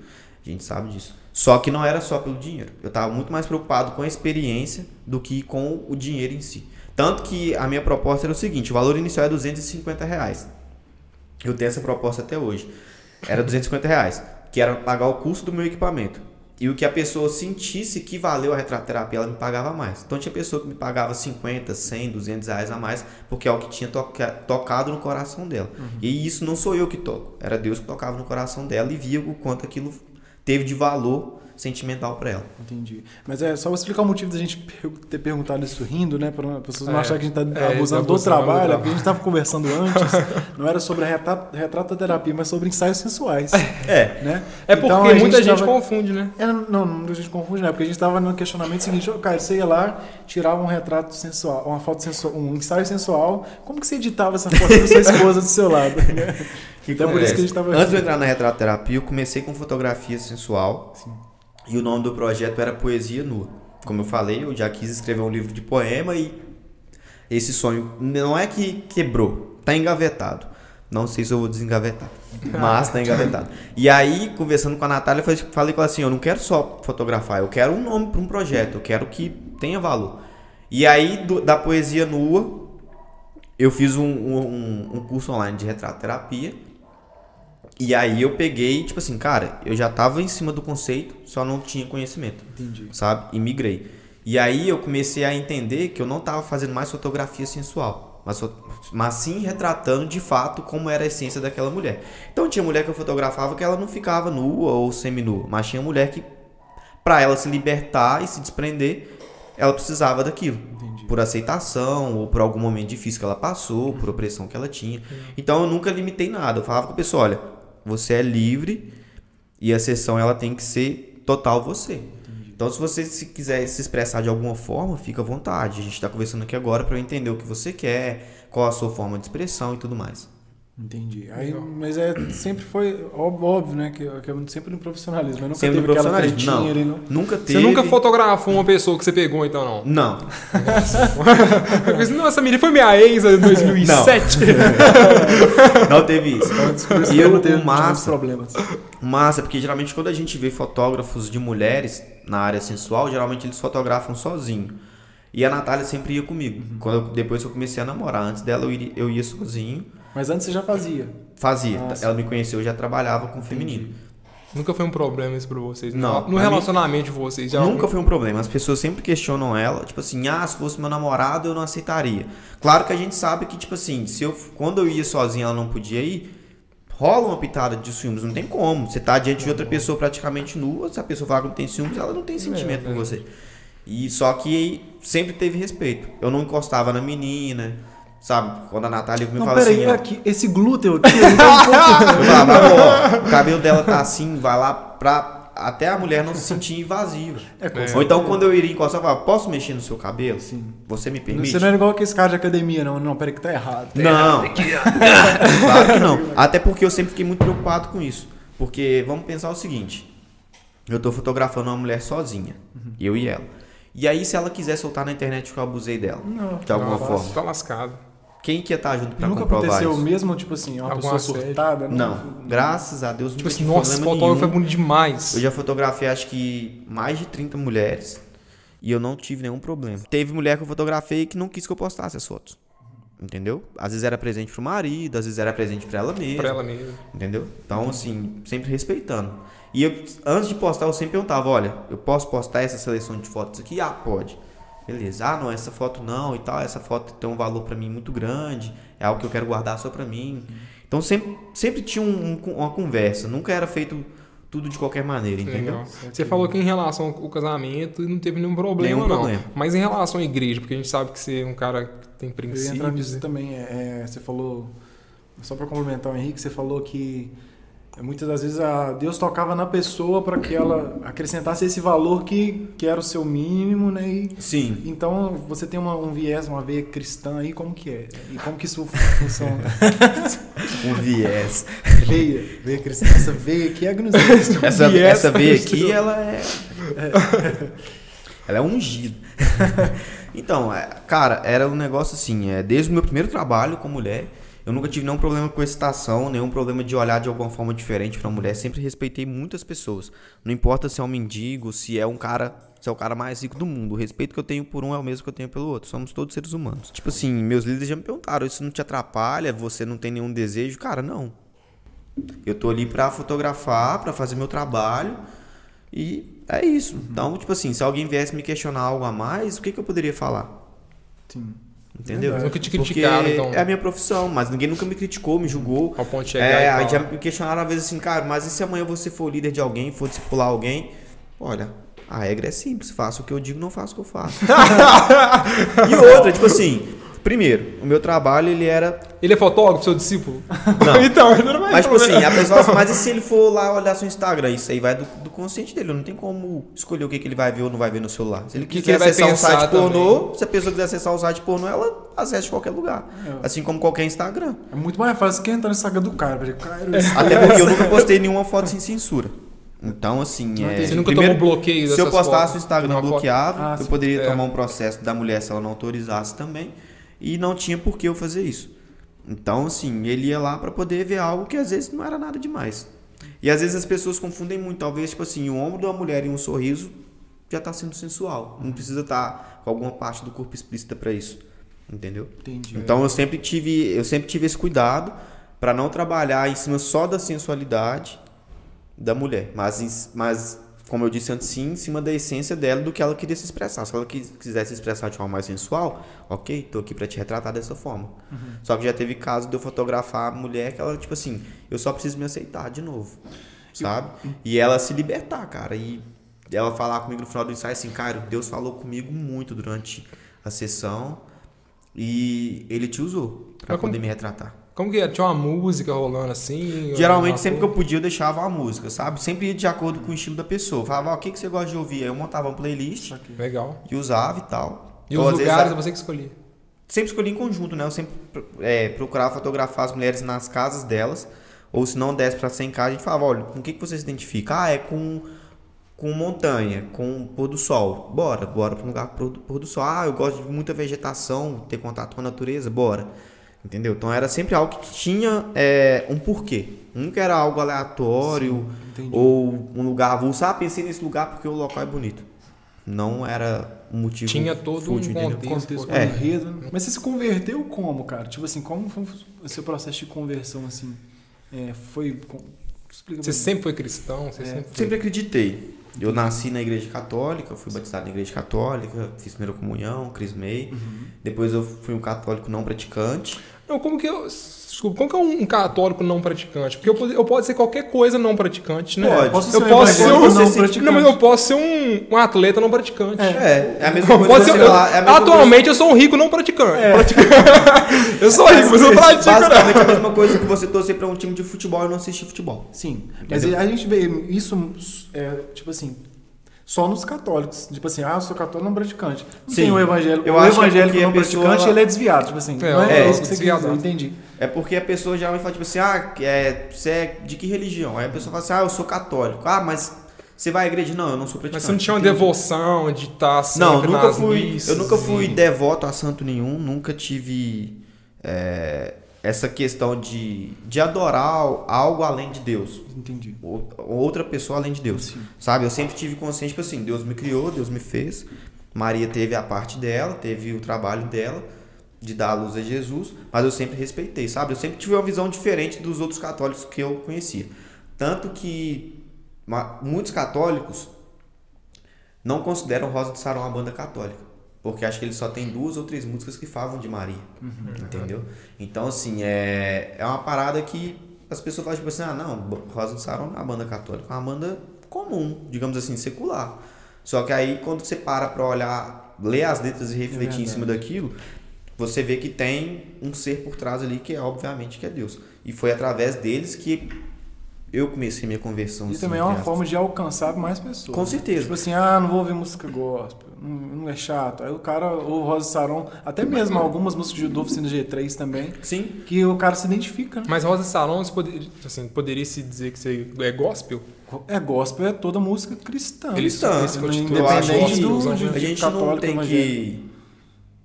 A gente sabe disso. Só que não era só pelo dinheiro. Eu estava muito mais preocupado com a experiência do que com o dinheiro em si. Tanto que a minha proposta era o seguinte: o valor inicial é 250 reais. Eu tenho essa proposta até hoje. Era 250 reais, que era pagar o custo do meu equipamento. E o que a pessoa sentisse que valeu a retratoterapia, ela me pagava mais. Então tinha pessoa que me pagava 50, 100, 200 reais a mais, porque é o que tinha toca- tocado no coração dela. E isso não sou eu que toco, era Deus que tocava no coração dela e via o quanto aquilo teve de valor sentimental para ela. Entendi. Mas é só vou explicar o motivo da gente ter perguntado isso rindo, né? Para as pessoas não É, acharem que a gente está é, abusando do abusando do trabalho, trabalho. porque a gente estava conversando antes, não era sobre a retra- retratoterapia, mas sobre ensaios sensuais. É, né? É porque Então, a muita gente tava- confunde, né? É, não, não, a gente confunde, né? Porque a gente estava no questionamento seguinte, ô, cara, você ia lá, tirava um retrato sensual, uma foto sensual, um ensaio sensual, como que você editava essa foto da sua esposa do seu lado? né? então por isso que a gente estava Antes de eu entrar na retratoterapia, eu comecei com fotografia sensual. E o nome do projeto era Poesia Nua. Como eu falei, eu já quis escrever um livro de poema e esse sonho não é que quebrou, tá engavetado. Não sei se eu vou desengavetar, mas tá engavetado. E aí, conversando com a Natália, eu falei- falei com ela assim: eu não quero só fotografar, eu quero um nome para um projeto, eu quero que tenha valor. E aí, do- da poesia nua, eu fiz um, um, um curso online de retratoterapia. E aí eu peguei, tipo assim, cara, eu já tava em cima do conceito, só não tinha conhecimento. Entendi. Sabe? E migrei. E aí eu comecei a entender que eu não tava fazendo mais fotografia sensual, mas, mas sim retratando de fato como era a essência daquela mulher. Então tinha mulher que eu fotografava que ela não ficava nua ou seminua, mas tinha mulher que, pra ela se libertar e se desprender, ela precisava daquilo. Por aceitação, ou por algum momento difícil que ela passou, por opressão que ela tinha. Então eu nunca limitei nada. Eu falava com a pessoa, olha, você é livre e a sessão ela tem que ser total você. Então se você se quiser se expressar de alguma forma, fica à vontade. A gente está conversando aqui agora para eu entender o que você quer, qual a sua forma de expressão e tudo mais. Entendi. Aí, mas é, sempre foi óbvio, né? Que, que é sempre no profissionalismo. Mas nunca Sempre teve aquela tretinha Não. ali, Nunca Você teve. nunca fotografou uma pessoa que você pegou, então, não? Não. Nossa, menina foi minha ex em 2007. Não teve isso. Isso E eu, não tenho o massa, problemas. Massa, porque geralmente quando a gente vê fotógrafos de mulheres na área sensual, geralmente eles fotografam sozinho. E a Natália sempre ia comigo. Quando eu- depois que eu comecei a namorar, antes dela eu, iria- eu ia sozinho, Mas antes você já fazia. fazia. Ah, sim. Ela me conheceu, eu já trabalhava com feminino. Nunca foi um problema isso pra vocês? Não, No relacionamento de vocês? Já Nunca foi um problema. As pessoas sempre questionam ela, tipo assim, ah, se fosse meu namorado eu não aceitaria. Claro que a gente sabe que, tipo assim, se eu, quando eu ia sozinho ela não podia ir, rola uma pitada de ciúmes, não tem como. Você tá diante de outra pessoa praticamente nua, se a pessoa falar que não tem ciúmes, ela não tem sentimento por é. você. E só que sempre teve respeito. Eu não encostava na menina, sabe? Quando a Natália me Não, fala peraí, assim, ó, aqui, esse glúteo aqui, tá um o cabelo dela tá assim, vai lá pra até a mulher não se sentir invasiva. É, É. Ou então quando eu iria encostar, eu falava, posso mexer no seu cabelo? Sim. Você me permite? Você não é igual aquele cara de academia, não. Não, peraí que tá errado. Não. claro que não. Até porque eu sempre fiquei muito preocupado com isso. Porque vamos pensar o seguinte: eu tô fotografando uma mulher sozinha, eu e ela. E aí, se ela quiser soltar na internet que eu abusei dela, Não. de alguma Nossa, forma, Tá lascado. Quem que ia estar junto pra Nunca aconteceu isso? mesmo, tipo assim, uma Algum pessoa assédio? surtada? Não, graças a Deus Tipo assim, nossa, esse fotógrafo é nenhum. bonito demais. Eu já fotografei acho que mais de 30 mulheres e eu não tive nenhum problema. Teve mulher que eu fotografei que não quis que eu postasse as fotos. Entendeu? Às vezes era presente pro marido, às vezes era presente pra ela mesma. Pra ela mesmo. Entendeu? Então, assim, sempre respeitando. E eu, antes de postar, eu sempre perguntava: olha, eu posso postar essa seleção de fotos aqui? Ah, pode. Beleza. Ah, não, essa foto não e tal. Essa foto tem um valor pra mim muito grande. É algo que eu quero guardar só pra mim. Então, sempre, sempre tinha um- um- uma conversa. Nunca era feito tudo de qualquer maneira, entendeu? Legal. Você falou que em relação ao casamento não teve nenhum problema, Nenhum não. problema. Mas em relação à igreja, porque a gente sabe que você é um cara que tem Eu ia entrar princípios. nisso né? também. É, é, você falou, só para complementar o Henrique, você falou que muitas das vezes a, Deus tocava na pessoa para que ela acrescentasse esse valor que, que era o seu mínimo, né? E, Sim. então você tem uma, um viés, uma veia cristã aí, como que é? E como que isso funciona? Um viés. veia, veia cristã. Essa veia aqui é gnosis. Essa, Viés essa veia aqui, ela é. ela é ungida. então, é, cara, era um negócio assim, é, desde o meu primeiro trabalho com mulher, eu nunca tive nenhum problema com excitação, nenhum problema de olhar de alguma forma diferente pra mulher. Sempre respeitei muitas pessoas. Não importa se é um mendigo, se é um cara. Se é o cara mais rico do mundo. O respeito que eu tenho por um é o mesmo que eu tenho pelo outro. Somos todos seres humanos. Tipo assim, meus líderes já me perguntaram: isso não te atrapalha? Você não tem nenhum desejo? Cara, não. Eu tô ali pra fotografar, pra fazer meu trabalho e é isso. Então, tipo assim, se alguém viesse me questionar algo a mais, o que, que eu poderia falar? Sim. Entendeu? Verdade. Nunca te Porque criticaram, então. é a minha profissão, mas ninguém nunca me criticou, me julgou. Ao ponto de chegar É, aí já me questionaram às vezes assim, cara, mas e se amanhã você for líder de alguém, for discipular alguém? Olha, a regra é simples, faço o que eu digo, não faço o que eu faço. e outra, tipo assim, primeiro, o meu trabalho ele era Ele é fotógrafo, seu discípulo? Não. então, ele vai Mas, tipo assim, a pessoa, mas e se ele for lá olhar seu Instagram? Isso aí vai do, do consciente dele. Não tem como escolher o que, que ele vai ver ou não vai ver no celular. Se ele que quiser ele vai acessar um site pornô, também. se a pessoa quiser acessar o site pornô, ela acessa de qualquer lugar. É. Assim como qualquer Instagram. É muito mais fácil que entrar no Instagram do cara. porque, Cara, Até porque eu nunca postei nenhuma foto sem censura. Então, assim, Não é. Você nunca primeiro, tomou bloqueio se eu postasse o Instagram bloqueado, Ah, eu sim. poderia É. tomar um processo da mulher se ela não autorizasse também. E não tinha por que eu fazer isso. Então, assim, ele ia lá pra poder ver algo que às vezes não era nada demais. E às vezes as pessoas confundem muito. Talvez, tipo assim, o ombro de uma mulher e um sorriso já tá sendo sensual. Não precisa estar com alguma parte do corpo explícita pra isso. Entendeu? Entendi. Então eu sempre tive, eu sempre tive esse cuidado pra não trabalhar em cima só da sensualidade da mulher, mas, mas como eu disse antes, sim, em cima da essência dela do que ela queria se expressar. Se ela quis- quisesse se expressar de forma mais sensual, ok, tô aqui pra te retratar dessa forma. Só que já teve caso de eu fotografar a mulher que ela, tipo assim, eu só preciso me aceitar de novo, sabe? E ela se libertar, cara, e ela falar comigo no final do ensaio assim, cara, Deus falou comigo muito durante a sessão e ele te usou pra Mas como- poder me retratar. Como que é? Tinha uma música rolando assim? Geralmente, uma sempre que cor? eu podia, eu deixava a música, sabe? Sempre ia de acordo com o estilo da pessoa. Falava, ah, o que, que você gosta de ouvir? Aí eu montava uma playlist Legal. e usava e tal. E Ou, os lugares você que escolhia. sempre escolhi em conjunto, né? Eu sempre é, procurava fotografar as mulheres nas casas delas. Ou se não desse pra ser em casa, a gente falava, olha, com o que, que você se identifica? Ah, é com, com montanha, com pôr do sol. Bora, bora pra um lugar pôr do- pôr do sol. Ah, eu gosto de muita vegetação, ter contato com a natureza, bora. Entendeu? Então era sempre algo que tinha é, um porquê. Nunca era algo aleatório entendi. ou um lugar avulso. Ah, pensei nesse lugar porque o local é bonito. Não era um motivo. Tinha todo um fútil, entendeu? contexto. contexto, É. enredo. né? Mas você se converteu como, cara? Tipo assim, como foi o seu processo de conversão, assim? É, foi Você sempre foi cristão? Você sempre foi... Sempre acreditei. Eu nasci na igreja católica, fui batizado na igreja católica, fiz primeira comunhão, crismei. Depois eu fui um católico não praticante. Não, como que eu... Desculpa, como que é um católico não praticante? Porque eu, pode- eu posso ser qualquer coisa não praticante, né? Pode. Posso Eu ser um posso ser um... não não praticante. Não, mas eu posso ser um, um atleta não praticante. É, é a mesma coisa ser, eu- falar. É a mesma atualmente eu sou um rico não praticante. É. eu sou rico, mas eu coisa, pratico, né? Basicamente é a mesma coisa que você torcer pra um time de futebol e não assistir futebol. Sim, mas Entendeu? a gente vê isso, é, tipo assim, só nos católicos. Tipo assim, ah, eu sou católico não praticante. Não Sim. tem o evangélico. Eu o acho que é evangélico a não praticante, ela- ele é desviado. Tipo assim, É, não é, é, isso que você desviado. dizer, eu entendi. É porque a pessoa já me fala, tipo assim, ah, é, você é de que religião? Aí a pessoa fala assim, ah, eu sou católico. Ah, mas você vai à igreja? Não, eu não sou praticante. Mas você não tinha uma Entendi. devoção de estar sempre Não, nunca fui. missas Eu nunca fui e- devoto a santo nenhum, nunca tive é, essa questão de, de adorar algo além de Deus. Entendi. Ou- Outra pessoa além de Deus. Sim. Sabe? Eu sempre tive consciência, tipo assim, Deus me criou, Deus me fez. Maria teve a parte dela, teve o trabalho dela de dar a luz a Jesus, mas eu sempre respeitei, sabe? Eu sempre tive uma visão diferente dos outros católicos que eu conhecia. Tanto que muitos católicos não consideram Rosa de Saron uma banda católica. Porque acho que eles só tem duas ou três músicas que falam de Maria. Entendeu? Então, assim, é, é uma parada que as pessoas falam tipo assim, ah, não, Rosa de Saron não é uma banda católica, é uma banda comum, digamos assim, secular. Só que aí, quando você para pra olhar, ler as letras e refletir em cima daquilo, você vê que tem um ser por trás ali que é, obviamente, que é Deus. E foi através deles que eu comecei minha conversão. E assim, também é uma forma de alcançar mais pessoas. Com certeza. Tipo assim, ah, não vou ouvir música gospel, não, não é chato. Aí o cara, ou Rosa Saron, até mesmo algumas músicas do Oficina G3 também, Sim, que o cara se identifica, né? Mas Rosa você poderia, assim, poderia se dizer que você é gospel? É gospel, é toda música cristã. Cristã. independente que do, a de, a de gente não católico, tem evangélico. que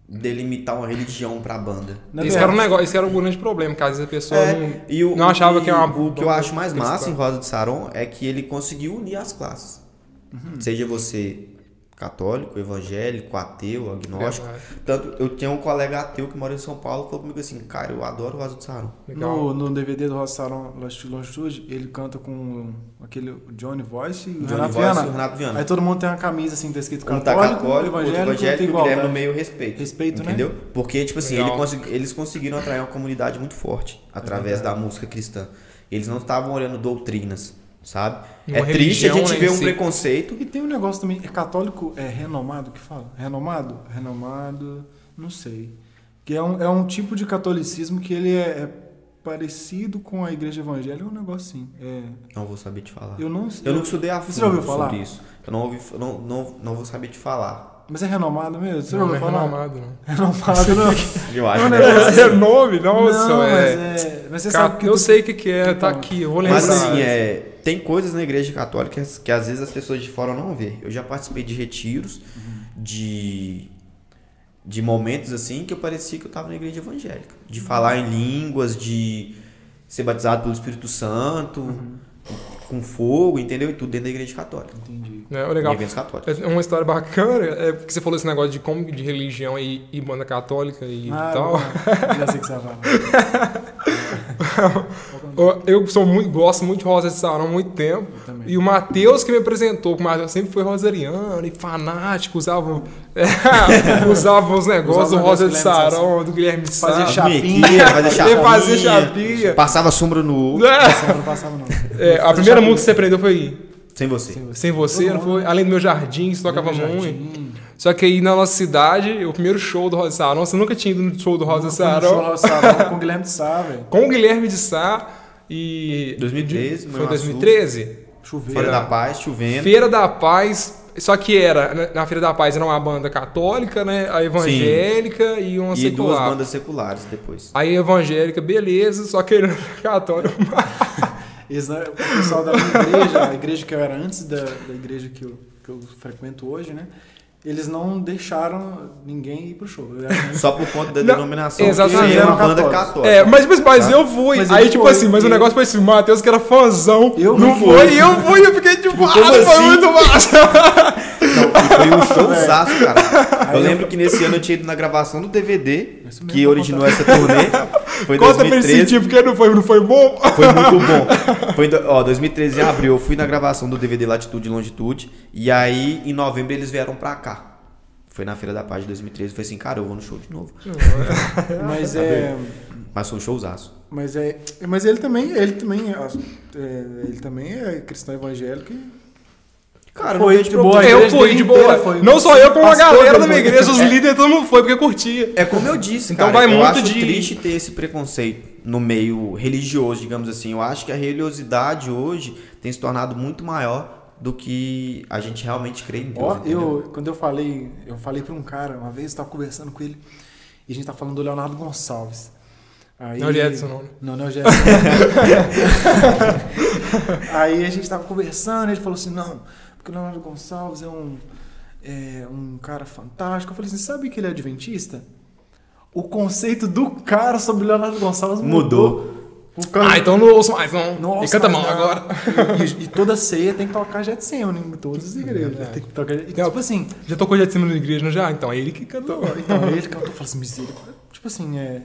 delimitar uma religião pra banda. Na Esse era, um negócio, esse era o grande problema, que às vezes a pessoa É, não, e o, não achava o que era uma O que eu acho mais cristã. massa em Rosa de Saron é que ele conseguiu unir as classes. Uhum. Seja você católico, evangélico, ateu, agnóstico. Verdade. Tanto, eu tinha um colega ateu que mora em São Paulo que falou comigo assim, cara, eu adoro Rosa de Saron. Legal. no, no DVD do Rosa Saron Longitude, ele canta com aquele Johnny Voice e o Johnny Renato Voice Viana. o Renato Viana. Aí todo mundo tem uma camisa assim, tá escrito Um tá católico, católico, outro evangélico, evangélico e o Guilherme no igualdade. meio respeito. Respeito, né? Entendeu? Porque, tipo assim, ele consegui- eles conseguiram atrair uma comunidade muito forte através da música cristã. Eles não estavam olhando doutrinas, sabe? Uma é triste a gente né, ver um si. preconceito. E tem um negócio também, é católico, é renomado que fala? Renomado? Renomado, não sei. Que é um, é um tipo de catolicismo que ele é, é parecido com a igreja evangélica, é um negócio assim. É, Não vou saber te falar. eu não Eu não estudei a Você fundo já ouviu falar? sobre isso. Eu não, ouvi, não, não, não vou saber te falar. Mas é renomado mesmo? Você Não, ouviu não é falar? renomado, não. Renomado, não. Eu É acho que negócio deve ser. É? Nossa, não, é. mas é... Mas você Cara, sabe que... eu sei o que, que é, tá Então, aqui, eu vou lembrar. Mas assim, é, tem coisas na igreja católica que às vezes as pessoas de fora não vê. Eu já participei de retiros, de, de momentos assim que eu parecia que eu estava na igreja evangélica. De falar em línguas, de ser batizado pelo Espírito Santo, com fogo, entendeu? E tudo dentro da igreja católica. Entendi. É, Em legal. eventos católicos. É uma história bacana, é porque você falou esse negócio de como de religião e, e banda católica e Ah, tal. Já sei que você vai falar. Eu- sou muito, gosto muito de Rosa de Saron há muito tempo. E o Matheus que me apresentou, o Matheus sempre foi rosariano e fanático, usava, é, usava os negócios Usava do Rosa o de negócio do Guilherme Saron, do Guilherme de Fazia Sá. chapinha. Fazer chapinha. Fazia chapinha. Passava sombra no olho. Não passava, não. É, a primeira música que você aprendeu foi Sem você. Sem Você, não foi? Além do meu jardim, você tocava muito. Só que aí na nossa cidade, o primeiro show do Rosa de Saron, você nunca tinha ido no show do Rosa no show Saron, Rosa Saron com o Guilherme de Sá, velho. com o Guilherme de Sá e... 2013, Foi Manhuaçu. 2013? Chuveiro. Fora da paz, chovendo. Feira da Paz, só que era, na- Feira da Paz era uma banda católica, né? A evangélica e uma E duas secular. bandas seculares depois. Aí a evangélica, beleza, só que ele católico. Eles, né, o pessoal da minha igreja, a igreja que eu era antes da, da igreja que eu, que eu frequento hoje, né? Eles não deixaram ninguém ir pro show. Era- Só por conta da Não, denominação. exatamente. É uma banda católica. É, mas, mas, mas Tá? eu fui. Mas aí, tipo foi, assim, mas o ele- negócio foi assim, o Matheus que era fãzão. Eu não não foi, fui. e eu fui, eu fiquei tipo, ah, como foi assim? muito massa. E foi um showzaço, cara. Eu lembro que nesse ano eu tinha ido na gravação do DVD, que originou essa turnê. Foi Conta pra esse 2013. tipo, porque não foi, não foi bom. Foi muito bom. Foi, ó, 2013 em abril, eu fui na gravação do DVD Latitude e Longitude. E aí, em novembro, eles vieram pra cá. Foi na Feira da Paz de 2013. Eu falei assim, cara, eu vou no show de novo. Mas é. Mas foi um showzaço. Mas é. Mas ele também. Ele também. é, ele também é cristão evangélico. e- Cara, Foi de boa, Eu fui de boa. foi. Não só eu, como a galera da minha igreja, os É. líderes, todo mundo foi porque curtia. É como eu disse, Então cara. vai eu muito acho de- triste ter esse preconceito no meio religioso, digamos assim. Eu acho que a religiosidade hoje tem se tornado muito maior do que a gente realmente crê em Deus. Eu, quando eu falei, eu falei pra um cara, uma vez eu tava conversando com ele, e a gente tá falando do Leonardo Gonçalves. Aí, Não é o Jetson, não, né? Não, não é o Jetson. Aí a gente tava conversando, ele falou assim, não, porque o Leonardo Gonçalves é um, é um cara fantástico. Eu falei assim, sabe que ele é adventista? O conceito do cara sobre o Leonardo Gonçalves mudou. Mudou. Causa Ah, então não ouço mais, não. nossa, e canta mal agora. E, e toda ceia tem que tocar Getsemane em todas as igrejas. né? Tem que tocar, e, tipo assim, Já tocou cima na igreja, não já? Então é ele que cantou. então ele cantou e falou assim, misericórdia. Tipo assim, é.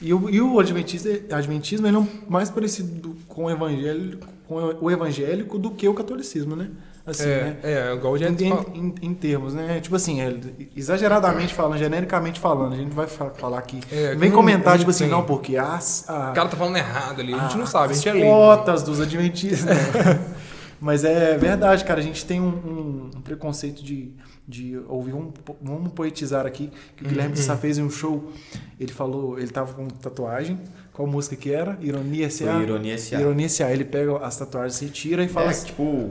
E o, e o adventista, adventismo ele é mais parecido com o evangélico, com o evangélico do que o catolicismo, né? Assim, né? é, é, igual o Em, fala. em- em termos, né? Tipo assim, é, exageradamente falando, genericamente falando, a gente vai fa- falar aqui. É, Vem comentar, tipo assim, tem. não, porque as, a, O cara tá falando errado ali, a gente não sabe, a as gente é leigo. cotas dos adventistas. né? Mas é verdade, cara. A gente tem um, um- um preconceito de, de ouvir. Vamos, vamos poetizar aqui. Que o Guilherme Uhum. Sá fez em um show. Ele falou, ele tava com tatuagem. Qual música que era? Ironia S.A. Ironia S.A. Ironia S.A. Ele pega as tatuagens, se tira e fala É, assim. tipo,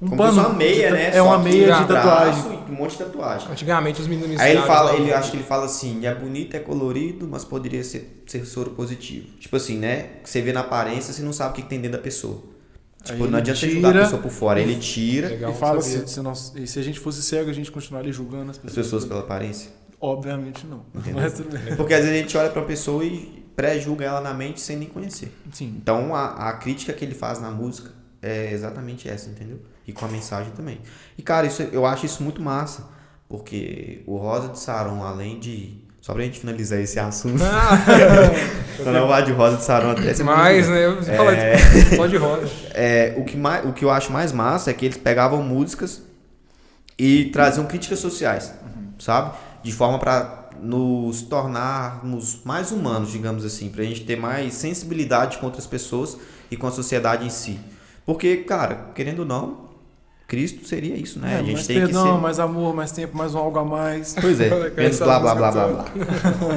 Um como pano. uma meia, de- né? É uma meia de tatuagem. braço um monte de tatuagem. Antigamente os meninos Aí ele fala, ele acho que ele fala assim, é bonito, é colorido, mas poderia ser, ser soro positivo. Tipo assim, né? Você vê na aparência, você não sabe o que que tem dentro da pessoa. Tipo, Aí não adianta você julgar a tira- pessoa por fora. Ele tira Legal, E fala se, se, nós, e se a gente fosse cego, a gente continuaria julgando as as pessoas. pessoas pela aparência. Obviamente não. Entendeu? Mas tudo bem. Porque às vezes a gente olha pra pessoa e pré-julga ela na mente sem nem conhecer. Sim. Então a, a crítica que ele faz na música é exatamente essa, entendeu? E com a mensagem também. E cara, isso, eu acho isso muito massa, porque o Rosa de Saron, além de. Só pra gente finalizar esse assunto. Só não vai de Rosa de Saron até ser Mas, né, você fala É. de, só de roda. é, o, que mais, o que eu acho mais massa é que eles pegavam músicas e traziam críticas sociais, sabe? De forma pra nos tornarmos mais humanos, digamos assim, pra gente ter mais sensibilidade com outras pessoas e com a sociedade em si. Porque, cara, querendo ou não, Cristo seria isso, né? É, a gente mais tem perdão, que ser. mais amor, mais tempo, mais um algo a mais. Pois é, menos blá blá blá blá blá.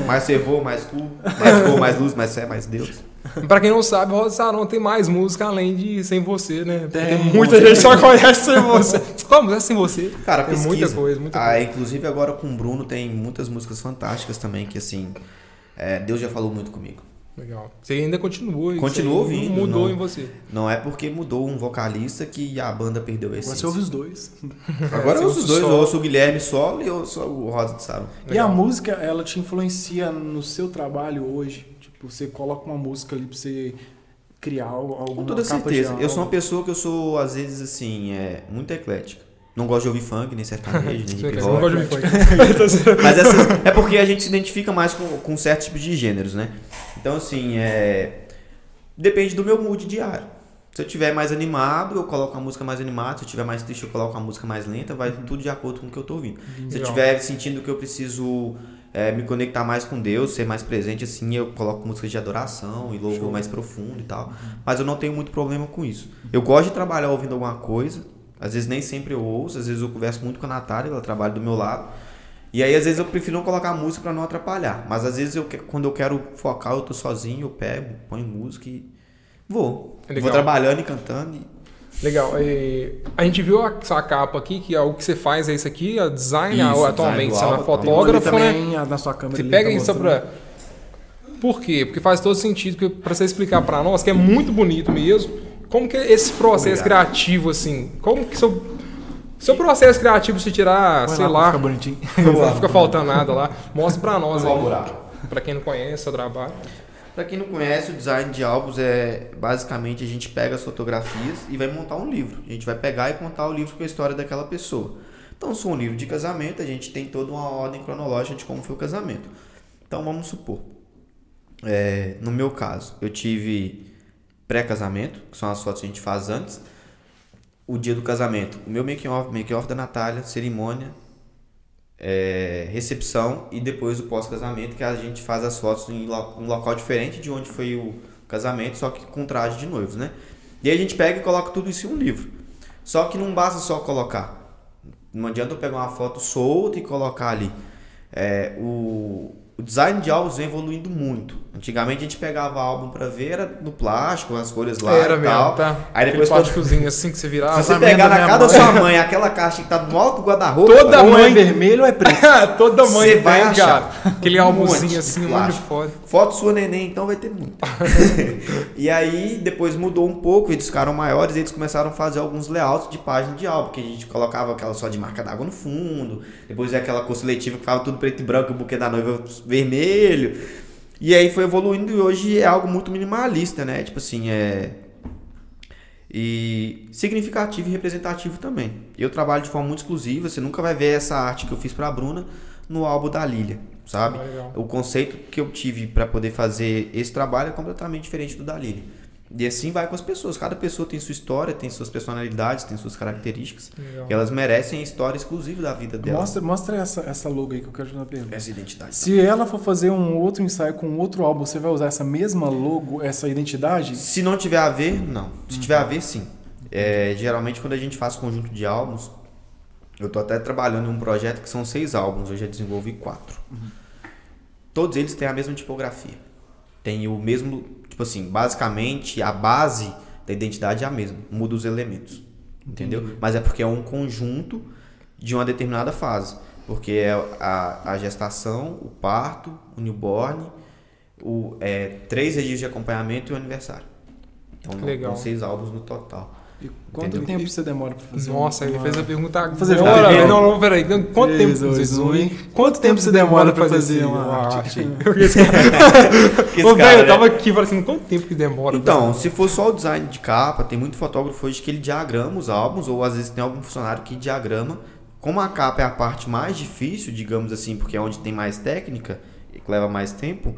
mais fervor, mais cu, mais cor, mais luz, mais fé, mais Deus. Pra quem não sabe, Rosa Sarão tem mais música além de Sem Você, né? Porque Tem, muita gente só conhece Sem Você. Como é Sem Você? Cara, tem pesquisa. muita coisa, muita ah, coisa. Inclusive agora com o Bruno tem muitas músicas fantásticas também, que assim, é, Deus já falou muito comigo. Legal. Você ainda Continua aí ouvindo, não Mudou não. em você. Não é porque mudou um vocalista que a banda perdeu a Você essência. ouve os dois. Agora É, eu ouço os você dois, eu solo. ouço o Guilherme solo e eu ouço o Rosa de Saro. E a música, ela te influencia no seu trabalho hoje? Tipo, você coloca uma música ali pra você criar alguma Com toda capa certeza. de Eu sou uma pessoa que eu sou, às vezes, assim, é, muito eclética. Não gosto de ouvir funk, nem sertanejo, nem Você hip não hop. gosta de funk. Mas essas, é porque a gente se identifica mais com, com certos tipos de gêneros, né? Então, assim, é, depende do meu mood diário. Se eu tiver mais animado, eu coloco uma música mais animada. Se eu tiver mais triste, eu coloco uma música mais lenta. Vai tudo de acordo com o que eu tô ouvindo. Se eu Legal. estiver sentindo que eu preciso é, me conectar mais com Deus, ser mais presente, assim, eu coloco músicas de adoração e louvor mais profundo e tal. Mas eu não tenho muito problema com isso. Eu gosto de trabalhar ouvindo alguma coisa. Às vezes nem sempre eu ouço, às vezes eu converso muito com a Natália, ela trabalha do meu lado. E aí, às vezes, eu prefiro não colocar música pra não atrapalhar. Mas às vezes, eu, quando eu quero focar, eu tô sozinho, eu pego, ponho música e vou. É legal. Vou trabalhando e cantando. E... Legal. E a gente viu a sua capa aqui, que é o que você faz é isso aqui, a design, Isso, design atualmente do você é fotógrafa, né? a- na sua câmera. Você pega tá isso mostrando. pra. Por quê? Porque faz todo sentido que para você explicar pra nós, que é muito bonito mesmo, como que é esse processo Obrigado. criativo assim, como que seu seu processo criativo se tirar, Põe sei pra lá, ficar bonitinho. não fica faltando nada lá, mostra pra nós aí. Pra quem não conhece o trabalho. Pra quem não conhece, o design de álbuns é basicamente a gente pega as fotografias e vai montar um livro. A gente vai pegar e contar o livro com a história daquela pessoa. Então, se for um livro de casamento, a gente tem toda uma ordem cronológica de como foi o casamento. Então, vamos supor, é, no meu caso, eu tive pré-casamento, que são as fotos que a gente faz antes, o dia do casamento, o meu make-off make -off da Natália, cerimônia, é, recepção e depois o pós-casamento, que a gente faz as fotos em um local diferente de onde foi o casamento, só que com traje de noivos, né? E aí a gente pega e coloca tudo isso em um livro. Só que não basta só colocar. Não adianta eu pegar uma foto solta e colocar ali. É, o, o design de álbuns vem evoluindo muito. Antigamente a gente pegava álbum pra ver, era no plástico, as cores lá Era e mesmo, tal. tá? Aí depois Aquele quando- plásticozinho assim que você virava. Se você casamento pegar na casa da sua mãe aquela caixa que tá no alto do guarda-roupa, Toda é mãe- vermelho ou é preto. Toda mãe Você vai achar Aquele um álbumzinho assim, um monte de foto. Foto sua neném, então vai ter muito. e aí depois mudou um pouco, eles ficaram maiores e eles começaram a fazer alguns layouts de página de álbum, que a gente colocava aquela só de marca d'água no fundo, depois é aquela cor seletiva que ficava tudo preto e branco, o buquê da noiva vermelho. E aí foi evoluindo e hoje é algo muito minimalista, né? Tipo assim, é e significativo e representativo também. Eu trabalho de forma muito exclusiva, você nunca vai ver essa arte que eu fiz pra Bruna no álbum da Lilia, sabe? Ah, legal. O conceito que eu tive para poder fazer esse trabalho é completamente diferente do da Lilia. E assim vai com as pessoas. Cada pessoa tem sua história, tem suas personalidades, tem suas características. Legal. E elas merecem a história exclusiva da vida delas. Mostra, mostra essa, essa logo aí que eu quero te fazer uma pergunta. Essa identidade. Se ela for fazer um outro ensaio com outro álbum, você vai usar essa mesma logo, essa identidade? Se não tiver a ver, não. Se tiver a ver, sim. É, geralmente, quando a gente faz conjunto de álbuns, eu tô até trabalhando em um projeto que são seis álbuns, eu já desenvolvi quatro. Todos eles têm a mesma tipografia. Tem o mesmo, tipo assim, basicamente a base da identidade é a mesma, muda os elementos. Entendeu? Mas é porque é um conjunto de uma determinada fase. Porque é a, a gestação, o parto, o newborn, o, é, três registros de acompanhamento e o aniversário. Então, não- Legal. são seis álbuns no total. E quanto Entendeu? tempo você demora pra fazer Nossa, ele fez a pergunta agora. fazer. Não, não, peraí. Não, Quanto tempo um, usam? hein? Quanto tempo você demora pra fazer uma arte? Ô, velho, eu né? tava aqui falando assim, quanto tempo que demora? Então, se for só o design de capa, tem muito fotógrafo hoje que ele diagrama os álbuns, ou às vezes tem algum funcionário que diagrama. Como a capa é a parte mais difícil, digamos assim, porque é onde tem mais técnica e que leva mais tempo,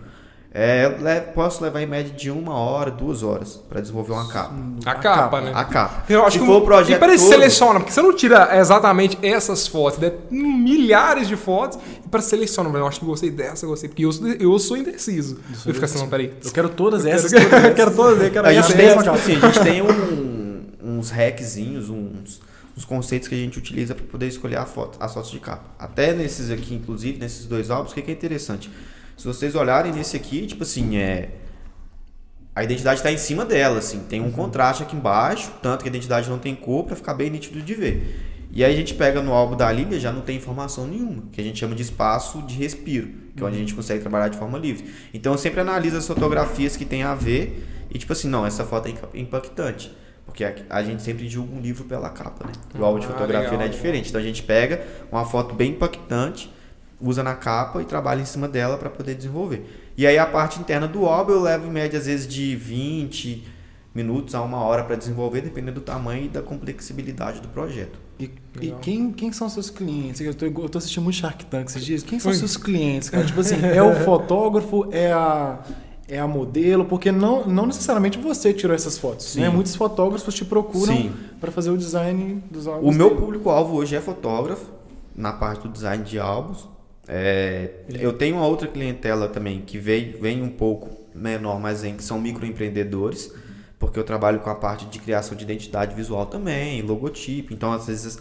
é, eu posso levar em média de uma hora, duas horas para desenvolver uma capa. A capa, né? A capa. Eu acho Se que for o projeto E para todo, seleciona, porque você não tira exatamente essas fotos, né? milhares de fotos, e para selecionar, eu acho que gostei dessa, gostei, porque eu sou, eu sou indeciso. Eu fico assim, não, peraí. Eu quero todas essas. quero, todas eu quero todas, eu quero a gente tem, mesma tipo capa. assim, a gente tem um- uns hackzinhos, uns, uns conceitos que a gente utiliza para poder escolher a foto, as fotos de capa. Até nesses aqui, inclusive, nesses dois álbuns, o que, que é interessante? Se vocês olharem nesse aqui, tipo assim, é. A identidade está em cima dela, assim, tem um contraste aqui embaixo, tanto que a identidade não tem cor para ficar bem nítido de ver. E aí a gente pega no álbum da Lília, já não tem informação nenhuma, que a gente chama de espaço de respiro, que é onde a gente consegue trabalhar de forma livre. Então eu sempre analiso as fotografias que tem a ver e tipo assim, não, essa foto é impa- impactante. Porque a, gente sempre julga um livro pela capa, né? O álbum de Ah, fotografia legal, não é diferente. Então a gente pega uma foto bem impactante, usa na capa e trabalha em cima dela para poder desenvolver. E aí a parte interna do álbum eu levo em média às vezes de 20 minutos a uma hora para desenvolver, dependendo do tamanho e da complexibilidade do projeto. E, e quem, quem são seus clientes? Eu tô, eu tô assistindo muito Shark Tank esses dias. Quem são Oi. seus clientes, cara? Tipo assim, é o fotógrafo, é a, é a modelo, porque não, não necessariamente você tirou essas fotos. Sim. Né? Muitos fotógrafos te procuram Sim. para fazer o design dos álbuns. O meu público-alvo hoje é fotógrafo, na parte do design de álbuns. É, eu tenho uma outra clientela também que vem, vem um pouco menor, mas vem, que são microempreendedores, porque eu trabalho com a parte de criação de identidade visual também, logotipo. Então, às vezes,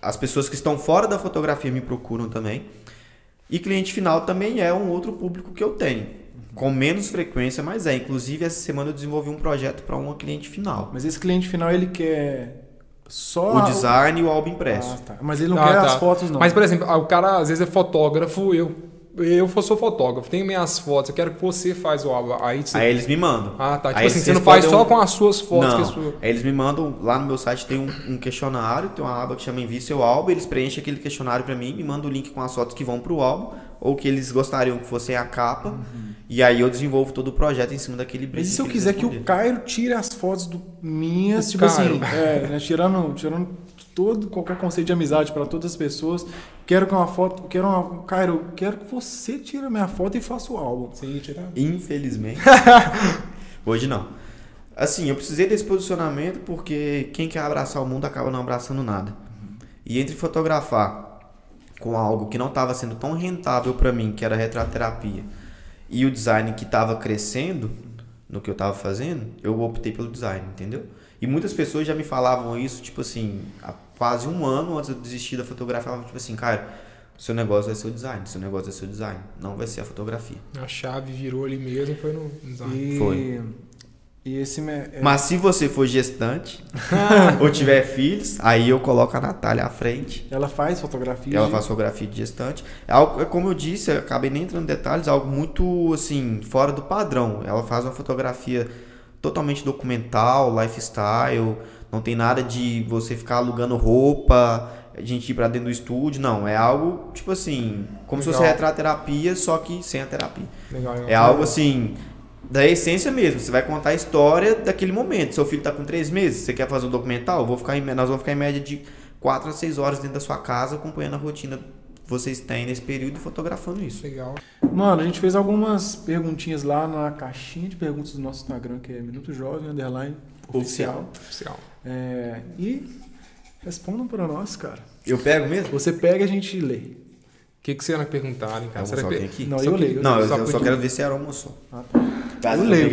as pessoas que estão fora da fotografia me procuram também. E cliente final também é um outro público que eu tenho. Com menos frequência, mas é. Inclusive, essa semana eu desenvolvi um projeto para uma cliente final. Mas esse cliente final, ele quer só... O design e o álbum impresso. Ah, tá. Mas ele não Ah, quer tá. as fotos, não. Mas, por exemplo, o cara às vezes é fotógrafo, eu, eu sou fotógrafo, tenho minhas fotos, eu quero que você faz o álbum. Aí você. Aí eles me mandam. Ah, tá. Tipo Aí assim, você não faz só com as suas fotos não, que é sua. aí eles me mandam, lá no meu site tem um, um questionário, tem uma aba que chama Envie seu álbum, eles preenchem aquele questionário pra mim, me mandam o link com as fotos que vão pro álbum, ou que eles gostariam que fossem a capa, E aí eu desenvolvo todo o projeto em cima daquele brief. Mas e se eu quiser que o. Cairo tire as fotos do minhas, tipo assim, Cairo. é, né, tirando, tirando todo qualquer conceito de amizade para todas as pessoas, quero que uma foto, quero uma, Cairo, quero que você tire a minha foto e faça o álbum. Você ia tirar? Infelizmente. Hoje não. Assim, eu precisei desse posicionamento porque quem quer abraçar o mundo acaba não abraçando nada. E entre fotografar com algo que não estava sendo tão rentável para mim, que era a retratoterapia, e o design que estava crescendo no que eu estava fazendo, eu optei pelo design, entendeu? E muitas pessoas já me falavam isso, tipo assim, há quase um ano antes de eu desistir da fotografia, falavam tipo assim, cara, seu negócio vai ser o design, seu negócio vai ser o design, não vai ser a fotografia. A chave virou ali mesmo, foi no design. E, Foi. E esse me- é, Mas se você for gestante ou tiver filhos, aí eu coloco a Natália à frente. ela faz fotografia. Ela de- faz fotografia de gestante. É algo, é como eu disse, eu acabei nem entrando em detalhes, algo muito assim, fora do padrão. Ela faz uma fotografia totalmente documental, lifestyle, não tem nada de você ficar alugando roupa, a gente ir pra dentro do estúdio, não. É algo, tipo assim, como se fosse Legal. retraterapia, só que sem a terapia. Legal, legal. É algo assim, da essência mesmo. Você vai contar a história daquele momento. Seu filho tá com três meses, você quer fazer um documental? Vou ficar em, nós vamos ficar em média de 4 a 6 horas dentro da sua casa, acompanhando a rotina que vocês têm nesse período e fotografando isso. Legal. Mano, a gente fez algumas perguntinhas lá na caixinha de perguntas do nosso Instagram, que é Minuto Jovem, underline, oficial. Oficial. É, e respondam para nós, cara. Eu pego mesmo? Você pega e a gente lê. O que, que você ia perguntar, hein, cara? Será que- aqui? Não, Só eu que- leio. Não, eu, Só eu só quero ver se era almoçou. Ah, tá. Tá, Eu leio.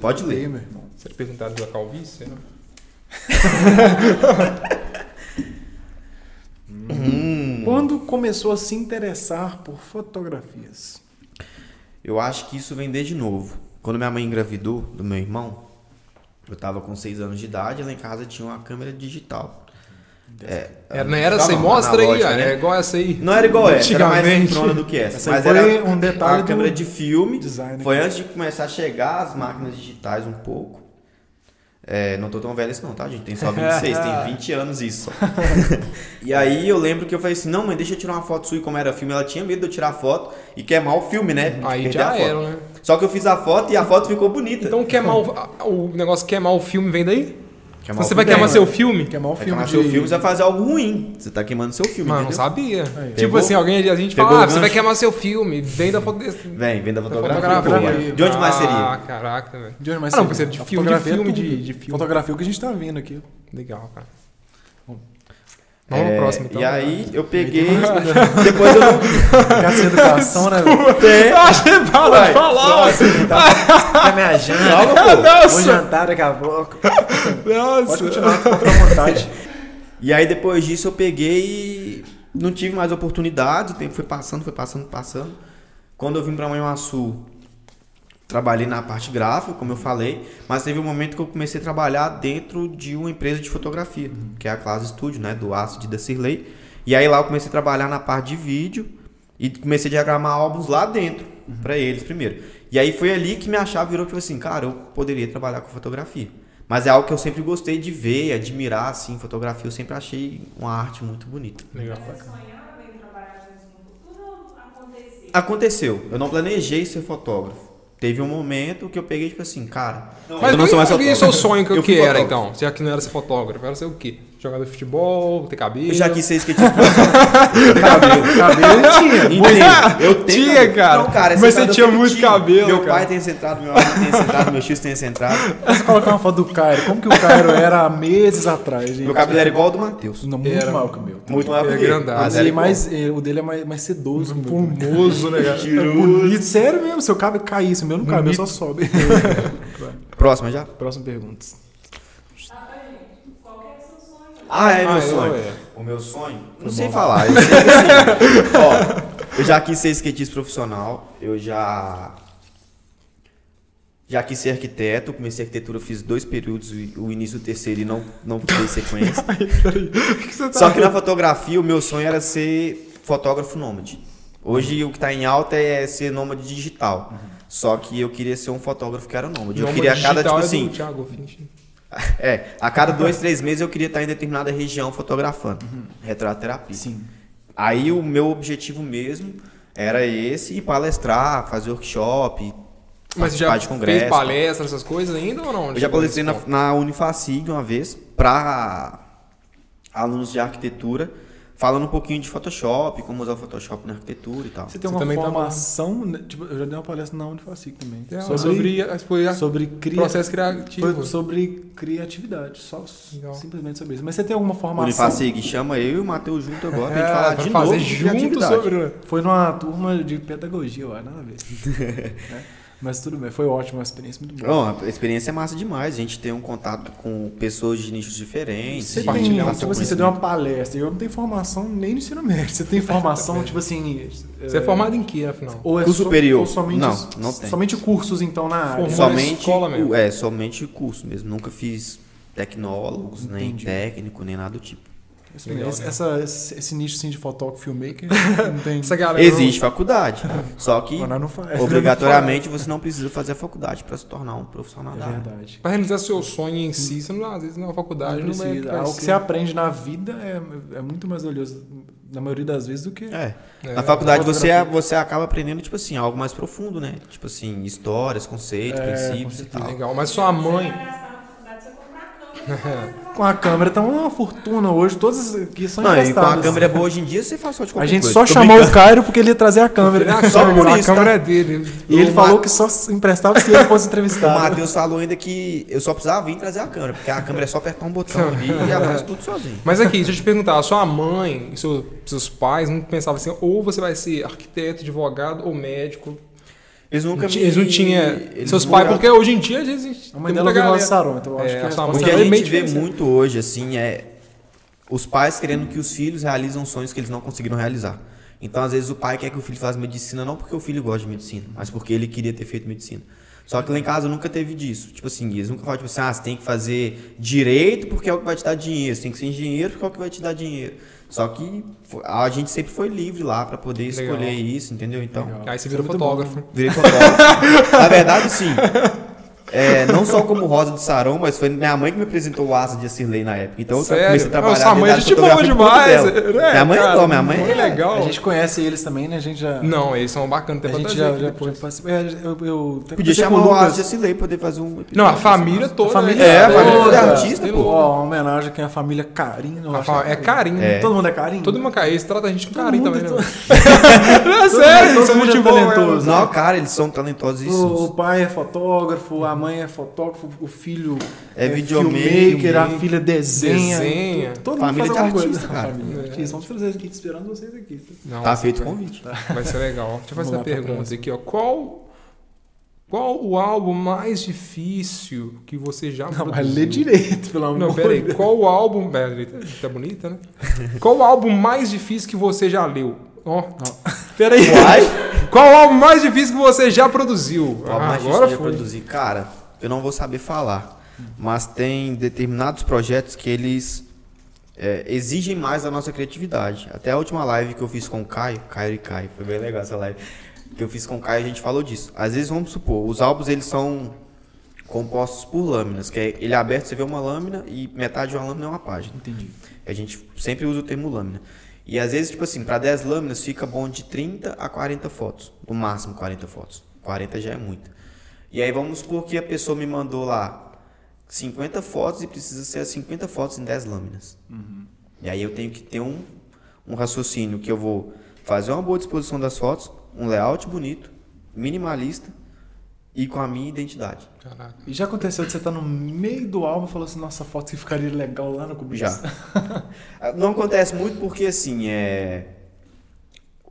Pode Leio, ler. meu irmão. Você ia perguntar da calvície? Né? Hum, Quando começou a se interessar por fotografias? eu acho que isso vem desde novo. Quando minha mãe engravidou do meu irmão, eu tava com 6 anos de idade, lá em casa tinha uma câmera digital. É, Era, não era essa aí? bom, Mostra aí, né? É igual essa aí. Não era igual essa, era mais sincrona do que essa. Essa mas foi era um detalhe a câmera de filme. design Foi antes de começar a chegar as máquinas digitais um pouco. É, não tô tão velho assim não, tá, gente? Tem só 26, tem 20 anos isso. e aí eu lembro que eu falei assim, não, mãe, deixa eu tirar uma foto sua e como era filme. Ela tinha medo de eu tirar foto e queimar o filme, né? Aí já a era, né? Só que eu fiz a foto e a foto ficou bonita. Então queimar o, a- o negócio queimar o filme vem daí? Queimar você vai queimar né? seu filme? Queimar o Vai filme queimar de... seu filme, você vai fazer algo ruim. Você tá queimando seu filme, Mano, não sabia. Aí. Tipo Pegou- assim, alguém a gente pegou fala, ah, você vai queimar seu filme, vem da foto desse. Vem, vem da da fotografia. fotografia. pô. De onde mais Ah, seria? caraca, velho. De onde mais Ah, não, seria? precisa de filme, de fotografia é filme, de- de filme. Fotografia é o que a gente tá vendo aqui. Legal, cara. Vamos É, pro próximo, então. E aí eu peguei. depois eu não. Essa educação, né? velho? Tem. Achei bala, Vai, falar. Tá me ajando. Vou Nossa, jantar daqui a pouco. Pode nossa. continuar, fica à vontade. E aí depois disso eu peguei e não tive mais oportunidades, o tempo foi passando, foi passando, passando. Quando eu vim pra Manhuaçu, trabalhei na parte gráfica, como eu falei, mas teve um momento que eu comecei a trabalhar dentro de uma empresa de fotografia, que é a Classe Studio, né, do Acid da Cirlei. E aí lá eu comecei a trabalhar na parte de vídeo e comecei a diagramar álbuns lá dentro, pra eles primeiro. E aí foi ali que minha chave virou tipo assim, cara, eu poderia trabalhar com fotografia. Mas é algo que eu sempre gostei de ver, admirar, assim, fotografia. Eu sempre achei uma arte muito bonita. Legal. Aconteceu. Eu não planejei ser fotógrafo. Teve um momento que eu peguei, tipo assim, cara. Mas eu não sou mais e o seu fotógrafo. sonho que, Eu que era, fotógrafo. então? Já que não era ser fotógrafo, era ser o quê? Jogador de futebol, ter cabelo? Eu já quis ser skatista. Cabelo, cabelo tinha. Entendo. Eu tenho. Tinha, cabelo. cara. Não, cara, Mas você eu tinha muito tive. cabelo, Meu cara. pai tem centrado, meu amigo tem centrado, meu X tem centrado. Vamos colocar uma foto do Cairo. Como que o Cairo era há meses atrás, gente? Meu cabelo era igual ao do Matheus. Não, muito Era. maior que o meu. Muito maior É que ele. grandado. Mas mais, eh, o dele é mais, mais sedoso. o. Formoso, né, cara? É bonito. Sério mesmo, seu cabelo caísse. O meu não cai, o meu só sobe. Próxima já? Próxima pergunta. Ah, gente, qual que é o sonho? Ah, é meu Ah, sonho. eu, é. O meu sonho? Não sei falar. Eu sei que assim, ó, eu já quis ser skatista profissional, eu já já quis ser arquiteto, comecei arquitetura, fiz dois períodos, o início do terceiro e não não dei sequência. tá Só que na fotografia o meu sonho era ser fotógrafo nômade. Hoje o que está em alta é ser nômade digital. Só que eu queria ser um fotógrafo que era nômade. Eu Nômade queria a cada, tipo digital é assim. é, a cada dois, três meses eu queria estar em determinada região fotografando. Retratoterapia. Sim. Aí o meu objetivo mesmo era esse, ir palestrar, fazer workshop, Mas já de congresso. fez palestra, essas coisas ainda ou não? Eu já palestrei na, na Unifacig uma vez para alunos de arquitetura, falando um pouquinho de Photoshop, como usar o Photoshop na arquitetura e tal. Você tem Você uma tá formação, né, tipo, eu já dei uma palestra na Unifacic também. É, sobre, foi a- sobre cria- processo criativo. foi sobre criatividade, só Legal. simplesmente sobre isso. Mas você tem alguma formação? Unifacig chama eu e o Matheus junto agora pra gente É, falar pra de fazer novo de junto criatividade. sobre... Foi numa turma de pedagogia, ué, nada a ver. Né? Mas tudo bem, foi ótimo, uma experiência muito boa. Bom, a experiência é massa demais. A gente tem um contato com pessoas de nichos diferentes. Você tem, Compartilhar um tipo assim, você deu uma palestra, eu não tenho formação nem no ensino médio. Você tem formação, tipo assim. Você é formado em que, afinal? Ou é Curso so- superior? Ou somente, Não, não tem. Somente cursos, então, na área. Somente escola mesmo. É, somente curso mesmo. Nunca fiz tecnólogos, nem Entendi. técnico, nem nada do tipo. Isso Legal, mesmo. né? Essa, esse, esse nicho assim, de fotógrafo, filmmaker, não tem. Essa galera Existe faculdade, só que não obrigatoriamente você não precisa fazer a faculdade para se tornar um profissional É da verdade. Pra realizar seu sonho em si, você não, às vezes na faculdade Não não, vai Ah, o que você aprende na vida é, é muito mais valioso, na maioria das vezes, do que. É. É, Na faculdade você, fotografia. você acaba aprendendo, tipo assim, algo mais profundo, né? Tipo assim, histórias, conceitos, É, princípios e tal. Legal, mas sua mãe... Você vai gastar na faculdade, você comprar a câmera. Com a câmera tá uma fortuna hoje, todas aqui são Não, e com a câmera boa hoje em dia, você faz só de A gente coisa. só Tô chamou brincando. o Cairo porque ele ia trazer a câmera. a Só câmera, por a isso, câmera tá? é dele. E ele O falou Ma- que só emprestava se ele fosse O entrevistado. Matheus falou ainda que eu só precisava vir trazer a câmera, porque a câmera é só apertar um botão ali e faz tudo sozinho. Mas aqui, deixa eu te perguntar, a sua mãe e seu- seus pais não pensavam assim, ou você vai ser arquiteto, advogado ou médico? Eles nunca Não tinha- Eles não tinham. eles Seus pais, porque hoje em dia, às vezes. A mãe tem dela de Sarão, então eu acho É, que a sua a O que resposta a é gente vê diferente. muito hoje, assim, é os pais querendo que os filhos realizam sonhos que eles não conseguiram realizar. Então, às vezes, o pai quer que o filho faça medicina não porque o filho gosta de medicina, mas porque ele queria ter feito medicina. Só que lá em casa nunca teve disso. Tipo assim, eles nunca falam, tipo assim, ah, você tem que fazer direito porque é o que vai te dar dinheiro. Você tem que ser engenheiro porque é o que vai te dar dinheiro. Só que a gente sempre foi livre lá pra poder Legal. escolher isso, entendeu? Então, Aí você Muito fotógrafo. Virei fotógrafo. Na verdade, sim. É, não só como Rosa de Sarão, mas foi minha mãe que me apresentou o Asa de Acirlei na época. Então eu Sério? comecei a trabalhar. Não, sua mãe é gente boa demais. É, minha mãe cara, é bom, minha mãe é legal. A gente conhece eles também, né? A gente já. Não, eles são bacanas. A gente já, já depois. participou. É, eu, eu até Podia chamar o Asa de Acirlei pra poder fazer um. Não, a família toda. A família né? É, a família toda. é artista, pô. Ó, uma homenagem aqui à família Carinho. eu A acho fa- que É carinho. É. Todo mundo é Carinho? Todo mundo carinho. Eles tratam a gente com carinho também, é né? É sério, é mundo é muito bom. talentoso. é. Não, cara, eles são talentosíssimos. O, o pai é fotógrafo, a mãe é fotógrafo, o filho É videomaker, filmmaker, a filha desenha. Desenha. Todo mundo Família faz de artista, coisa. cara. Família de É. artista. Vamos trazer aqui, esperando vocês aqui. Não, Tá feito o convite. Vai ser legal. Deixa eu fazer uma pergunta aqui, ó. Qual, qual o álbum mais difícil que você já Não, produziu? mas lê direito, pelo amor Não, de peraí. Deus. Qual o álbum... Peraí, tá- tá bonita, né? Qual o álbum mais difícil que você já leu? Ó, peraí. Qual o álbum mais difícil que você já produziu? Ó, Ah, mas agora de foi. produzir. Cara, eu não vou saber falar. Mas tem determinados projetos que eles é, exigem mais da nossa criatividade. Até a última live que eu fiz com o Caio, Caio e Caio, foi bem legal essa live. Que eu fiz com o Caio, a gente falou disso. Às vezes, vamos supor, os álbuns eles são compostos por lâminas, que é ele é aberto, você vê uma lâmina e metade de uma lâmina é uma página. Entendi. A gente sempre usa o termo lâmina. E às vezes, tipo assim, para 10 lâminas fica bom de 30 a 40 fotos. No máximo 40 fotos. 40 já é muito. E aí vamos supor que a pessoa me mandou lá 50 fotos e precisa ser as 50 fotos em 10 lâminas. E aí eu tenho que ter um, um raciocínio que eu vou fazer uma boa disposição das fotos, um layout bonito, minimalista e com a minha identidade. Caraca. E já aconteceu de você estar no meio do álbum e falou assim, nossa, a foto que ficaria legal lá no começo. Já. Não acontece muito porque, assim, é...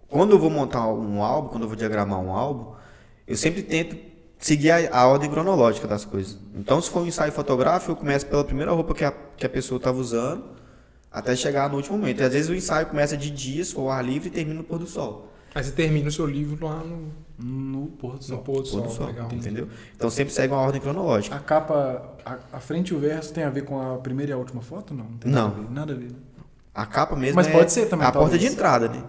Quando eu vou montar um álbum, quando eu vou diagramar um álbum, eu sempre tento seguir a, a ordem cronológica das coisas. Então, se for um ensaio fotográfico, eu começo pela primeira roupa que a, que a pessoa estava usando, até chegar no último momento. E às vezes o ensaio começa de dia, se for ao ar livre, e termina no pôr do sol. Aí você termina o seu livro lá no, No pôr do no sol. pôr do sol. Do sol, Legal. entendeu? Então sempre segue uma ordem cronológica. A capa, a, a frente e o verso tem a ver com a primeira e a última foto? Não, tem Não. Nada a ver. Nada a ver. A capa mesmo Mas é pode ser também, a porta de entrada, né?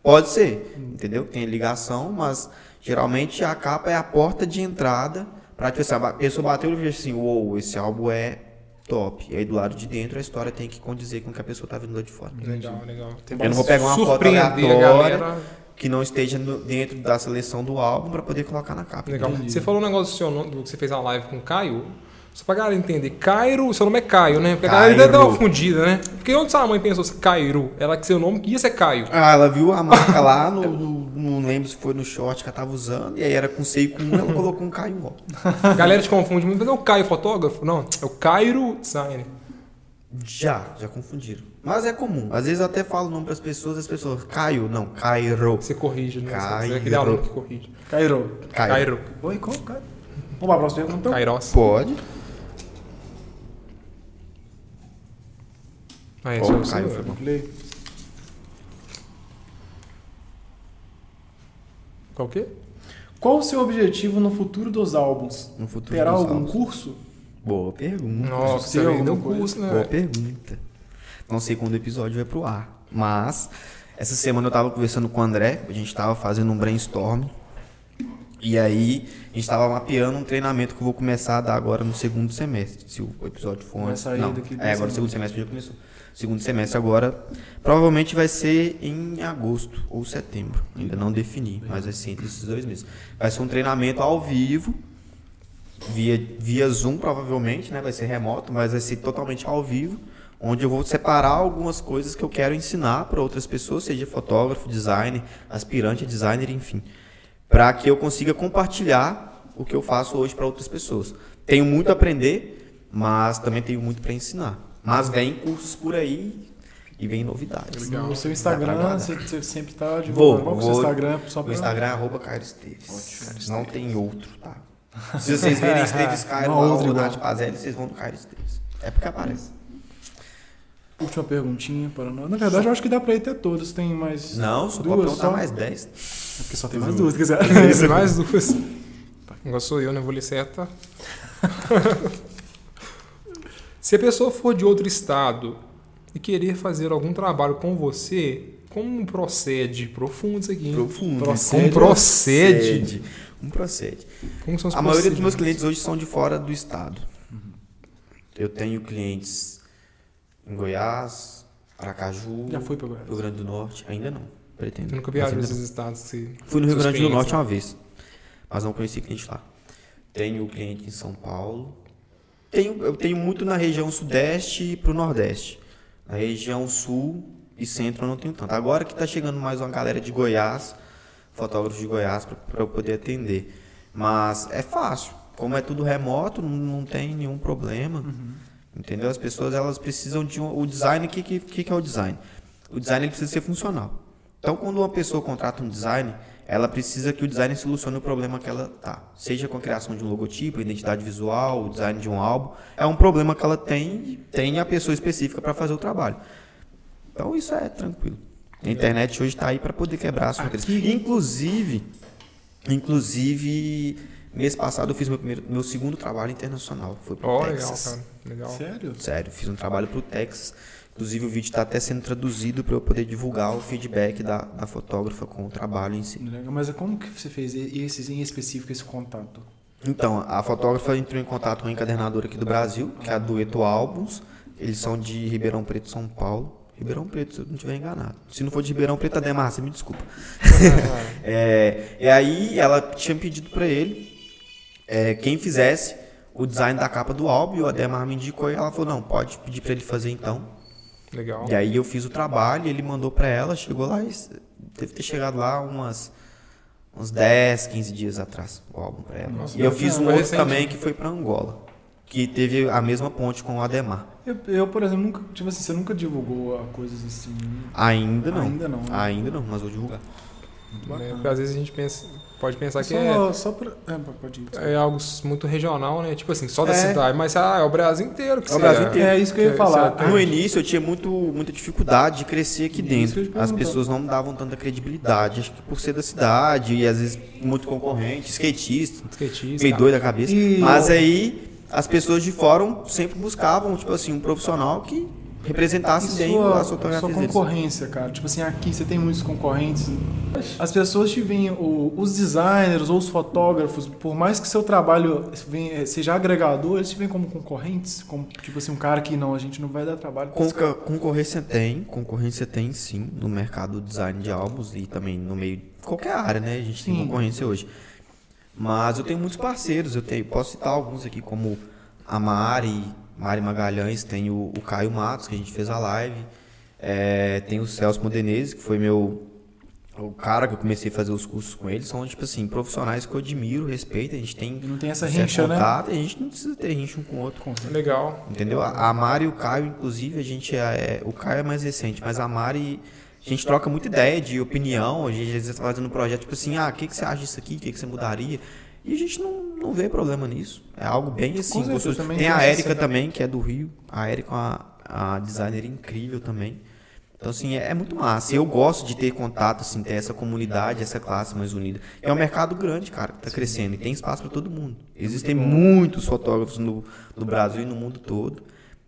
Pode ser, entendeu? Tem ligação, mas geralmente a capa é a porta de entrada pra tipo, assim, a pessoa bateu e viu assim, uou, esse álbum é top. E aí do lado de dentro a história tem que condizer com o que a pessoa tá vendo lá de fora. Legal, legal. Tem Eu não vou pegar uma foto aleatória. Que não esteja no- dentro da seleção do álbum para poder colocar na capa. Legal. Entendi. Você falou um negócio do seu nome, do que você fez a live com o Caio. Só pra galera entender, Cairo, seu nome é Caio, né? Porque a galera Cairo. dá uma fundida, né? Porque onde sua mãe pensou Cairo? Ela que seu nome ia ser Caio. Ah, ela viu a marca lá, no, no- não lembro se foi no short que ela tava usando, e aí era com C e com U, ela colocou um Caio ó. Galera te confunde muito, mas é o Caio fotógrafo? Não, é o Cairo Design. Já, já confundiram. Mas é comum. Às vezes eu até falo o nome pras pessoas, as pessoas, Caio, não, Cairo. Você corrige, né? Você é Cairo. aquele aluno que corrige. Cairo. Cairo. Cairo. Oi, como, cara? Vamos lá, próxima pergunta. Kairos. Pode. Ah, é, Ó, só o Caio foi bom. Play. Qual o quê? Qual o seu objetivo no futuro dos álbuns? No futuro Terá dos algum álbuns. curso? Boa pergunta. Nossa, seu, coisa? curso, né? Boa pergunta. Não sei quando o episódio vai pro ar. Mas, essa semana eu tava conversando com o André, a gente tava fazendo um brainstorm. E aí, a gente tava mapeando um treinamento que eu vou começar a dar agora no segundo semestre. Se o episódio for antes. Não, é, agora o segundo semestre já começou. Segundo semestre agora, provavelmente vai ser em agosto ou setembro. Ainda não defini, mas vai ser entre esses dois meses. Vai ser um treinamento ao vivo, via, via Zoom provavelmente, né? Vai ser remoto, mas vai ser totalmente ao vivo, onde eu vou separar algumas coisas que eu quero ensinar para outras pessoas, seja fotógrafo, designer, aspirante a designer, enfim, para que eu consiga compartilhar o que eu faço hoje para outras pessoas. Tenho muito a aprender, mas também tenho muito para ensinar. Mas vem cursos por aí e vem novidades. No seu Dá pra Instagram, você, você sempre tá Vou, divulgando. Qual que é o seu vou. Instagram? Só O pra... Instagram é arroba Cairo Esteves. Não tem outro, tá? Se vocês verem Esteves Cairo ou. Nath Pazelli, vocês vão no Cairo Esteves. É porque aparece. Última perguntinha para nós. Na verdade, eu acho que dá pra ir até todos. Tem mais Não, só pode duas perguntar só? mais 10. É Porque só tem mais duas, se quiser. Tem mais duas. Agora sou eu, né? Vou ler certa. Se a pessoa for de outro estado e querer fazer algum trabalho com você, como procede? Profundo isso aqui. hein? Profundo. Procede. Como procede? Procede. Um procede. Como são os A maioria dos meus clientes hoje são de fora do estado. Eu tenho clientes em Goiás, Aracaju, Já foi pra Goiás. Rio Grande do Norte. Ainda não. Pretendo. Eu nunca ainda nesses estados. Se... Fui no Rio Grande do Norte uma vez, mas não conheci cliente lá. Tenho cliente em São Paulo. Tenho, eu tenho muito na região sudeste e pro nordeste. Na região sul e centro eu não tenho tanto. Agora que tá chegando mais uma galera de Goiás, fotógrafos de Goiás, para eu poder atender. Mas é fácil. Como é tudo remoto, não, não tem nenhum problema. Entendeu? As pessoas elas precisam de um, o design. O que, que, que é o design? O design ele precisa ser funcional. Então, quando uma pessoa contrata um design, ela precisa que o design solucione o problema que ela tá. Seja com a criação de um logotipo, identidade visual, o design de um álbum, é um problema que ela tem tem a pessoa específica para fazer o trabalho. Então, isso é tranquilo. A internet hoje está aí para poder quebrar as fronteiras. Inclusive, inclusive, mês passado eu fiz meu, primeiro, meu segundo trabalho internacional. Foi para Ó, legal, Texas. cara. Legal. Sério? Sério, fiz um trabalho pro Texas. Inclusive o vídeo está até sendo traduzido para eu poder divulgar o feedback da, da fotógrafa com o trabalho em si. Legal. Mas como que você fez esse, em específico esse contato? Então, a fotógrafa entrou em contato com a encadernadora aqui do Brasil, que é a Dueto Álbuns. Eles são de Ribeirão Preto, São Paulo. Ribeirão Preto, se eu não estiver enganado. Se não for de Ribeirão Preto, Ademar, você me desculpa. é, e aí ela tinha pedido para ele é, quem fizesse o design da capa do álbum, e o Ademar me indicou e ela falou, não, pode pedir para ele fazer então. Legal. E aí eu fiz o trabalho, ele mandou pra ela, chegou lá e deve ter chegado lá umas uns 10, 15 dias atrás o álbum pra ela. Nossa, e eu fiz um outro recente. também que foi pra Angola, que teve a mesma ponte com o Ademar. Eu, eu, por exemplo, nunca. Tipo assim, você nunca divulgou coisas assim. Ainda não. Ainda não, né? Ainda não, mas vou divulgar. É, porque às vezes a gente pensa, pode pensar que só, é, só pra. É, pode ir. é algo muito regional, né? Tipo assim, só da É. cidade. Mas ah, é o Brasil inteiro que É o Brasil inteiro. É isso que eu ia Que falar. No início eu tinha muito, muita dificuldade de crescer aqui que dentro. As pessoas não davam tanta credibilidade, acho que por ser da cidade e às vezes muito concorrente, skatista. Skatista. meio doido da cabeça. E- Mas aí as pessoas de fora sempre buscavam, tipo assim, um profissional que representasse bem sua, a sua sua fotografia deles. concorrência, cara. Tipo assim, aqui você tem muitos concorrentes. As pessoas te veem, os designers ou os fotógrafos, por mais que seu trabalho seja agregador, eles te veem como concorrentes? Como, tipo assim, um cara que não, a gente não vai dar trabalho. Conca- concorrência tem, concorrência tem sim no mercado do design de álbuns e também no meio qualquer área, né? A gente tem Sim. concorrência hoje. Mas eu tenho muitos parceiros, eu tenho, posso citar alguns aqui como a Mari, Mari Magalhães, tem o, o Caio Matos, que a gente fez a live, é, tem o Celso Modenese, que foi meu o cara que eu comecei a fazer os cursos com ele, são tipo assim, profissionais que eu admiro, respeito, a gente tem E não tem essa rincha, né? contato, a gente não precisa ter rincha um com o outro. Legal. Entendeu? A Mari e o Caio, inclusive, a gente é, é- O Caio é mais recente, mas a Mari. A gente troca muita ideia de opinião. A gente às vezes tá fazendo um projeto tipo assim: ah, o que, que você acha disso aqui? O que, que você mudaria? E a gente não, não vê problema nisso. É algo bem assim. também Tem a Érica cena. também, que é do Rio. A Érica é uma, uma designer incrível também. Então, assim, é, é muito massa. Eu gosto de ter contato, assim, ter essa comunidade, essa classe mais unida. É um mercado grande, cara, que tá crescendo e tem espaço para todo mundo. Existem muitos fotógrafos no, no Brasil e no mundo todo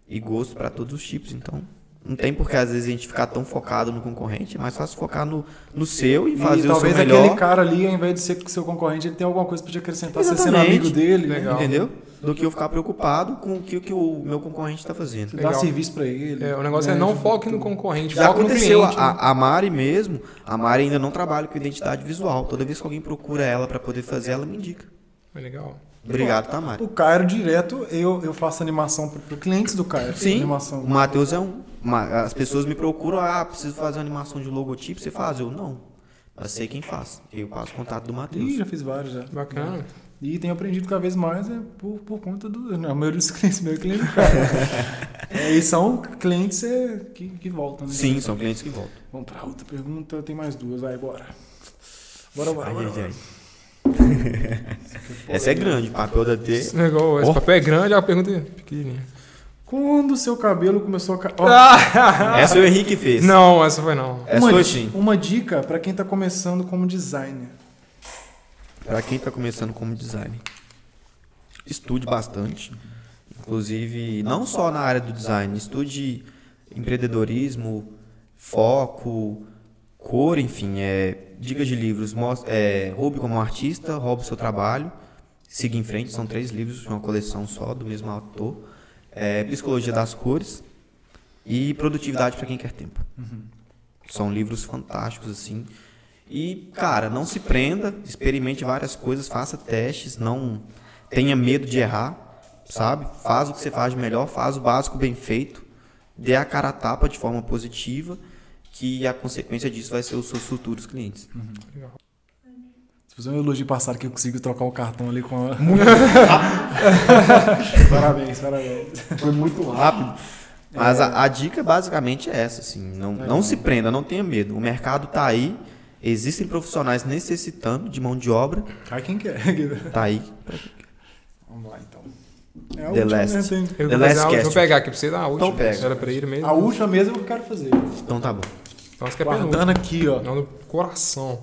e gosto para todos os tipos. Então, não tem por que às vezes a gente ficar tão focado no concorrente, é mais fácil focar no, no seu e E fazer o seu talvez melhor. aquele cara ali, ao invés de ser seu concorrente, ele tem alguma coisa pra te acrescentar, você sendo amigo dele, né? Legal. Entendeu? Do que eu ficar preocupado com o que, o que o meu concorrente está fazendo. Dar Legal. serviço pra ele. É, o negócio é né? não foque no concorrente, Já foque no aconteceu, cliente. né? a, a Mari mesmo, a Mari ainda não trabalha com identidade visual. Toda vez que alguém procura ela para poder fazer, ela me indica. É legal. Obrigado, tá, Mari? O Cairo direto, eu, eu faço animação para clientes do Cairo. Sim, Animação. o Matheus é um. uma- as pessoas me procuram, ah, preciso fazer uma animação de logotipo, você faz? Eu não. Mas sei quem faz. Eu passo o contato do Ih, Matheus. já fiz vários já. Bacana. E tenho aprendido cada vez mais é, por, por conta do. Não, a maioria dos clientes meu é cliente do cara. é, e são clientes é, que, que voltam, né? Sim, são clientes que voltam. Vamos pra outra pergunta, tem mais duas, vai, bora. Bora, bora, Ai, bora. ai, bora. Essa é grande, papel da T. Esse negócio, esse Ó. papel é grande, a pergunta é pequenininha. Quando o seu cabelo começou a. ca- Ó, Essa o Henrique fez. Não, essa foi não. Essa uma, foi sim. uma dica pra quem tá começando como designer. Para quem está começando como designer, estude bastante. Inclusive, não só na área do design, estude empreendedorismo, foco, cor, enfim, é, dicas de livros. Mostra, é, roube como artista, roube seu trabalho, siga em frente. São três livros de uma coleção só, do mesmo autor. É, Psicologia das cores e Produtividade para quem quer tempo. São livros fantásticos, assim. E, cara, não se prenda, experimente várias coisas, faça testes, não tenha medo de errar, sabe? Faz o que você faz de melhor, faz o básico bem feito, dê a cara a tapa de forma positiva, que a consequência disso vai ser os seus futuros clientes. Se fizer um elogio passado que eu consigo trocar o cartão ali com a. parabéns, parabéns. Foi muito rápido. Mas a, a dica basicamente é essa, assim, não, não se prenda, não tenha medo. O mercado tá aí, existem profissionais necessitando de mão de obra, Cai quem quer. tá aí. Vamos lá então. É a The última, last. né? Eu The vou, Last pegar, vou pegar aqui pra você dar a última. Então pega. Era pra ele mesmo. A última mesmo eu quero fazer. Então tá bom. Nossa, que é. Guardando aqui, ó. Não, no coração.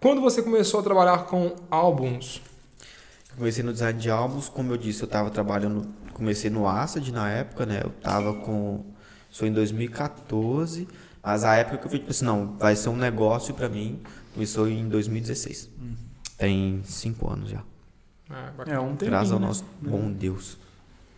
Quando você começou a trabalhar com álbuns? Comecei no design de álbuns, como eu disse, eu estava trabalhando, comecei no Acid na época, né? Eu tava com, isso foi em 2014, mas a época que eu falei, tipo assim, não, vai ser um negócio para mim, começou em 2016. Tem cinco anos já. Bacana. É um tempinho, Graças ao né? nosso bom Deus.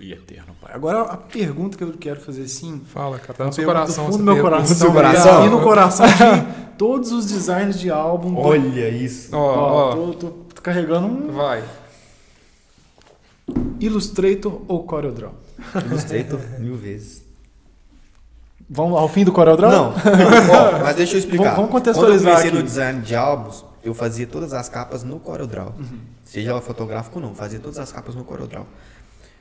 E eterno, pai. Agora a pergunta que eu quero fazer sim. Fala, cara, tá no seu coração. do fundo do meu coração. seu coração? aqui no coração de todos os designers de álbum. do- Olha isso. Ó, Ó, ó, tô, tô- tô carregando um vai. Illustrator ou CorelDRAW? Illustrator mil vezes. Vamos ao fim do CorelDRAW? Não, ó, mas deixa eu explicar. Vamos- contextualizar Quando eu comecei aqui. no design de álbuns, eu fazia todas as capas no CorelDRAW. Seja ela fotográfica ou não, fazia todas as capas no CorelDRAW.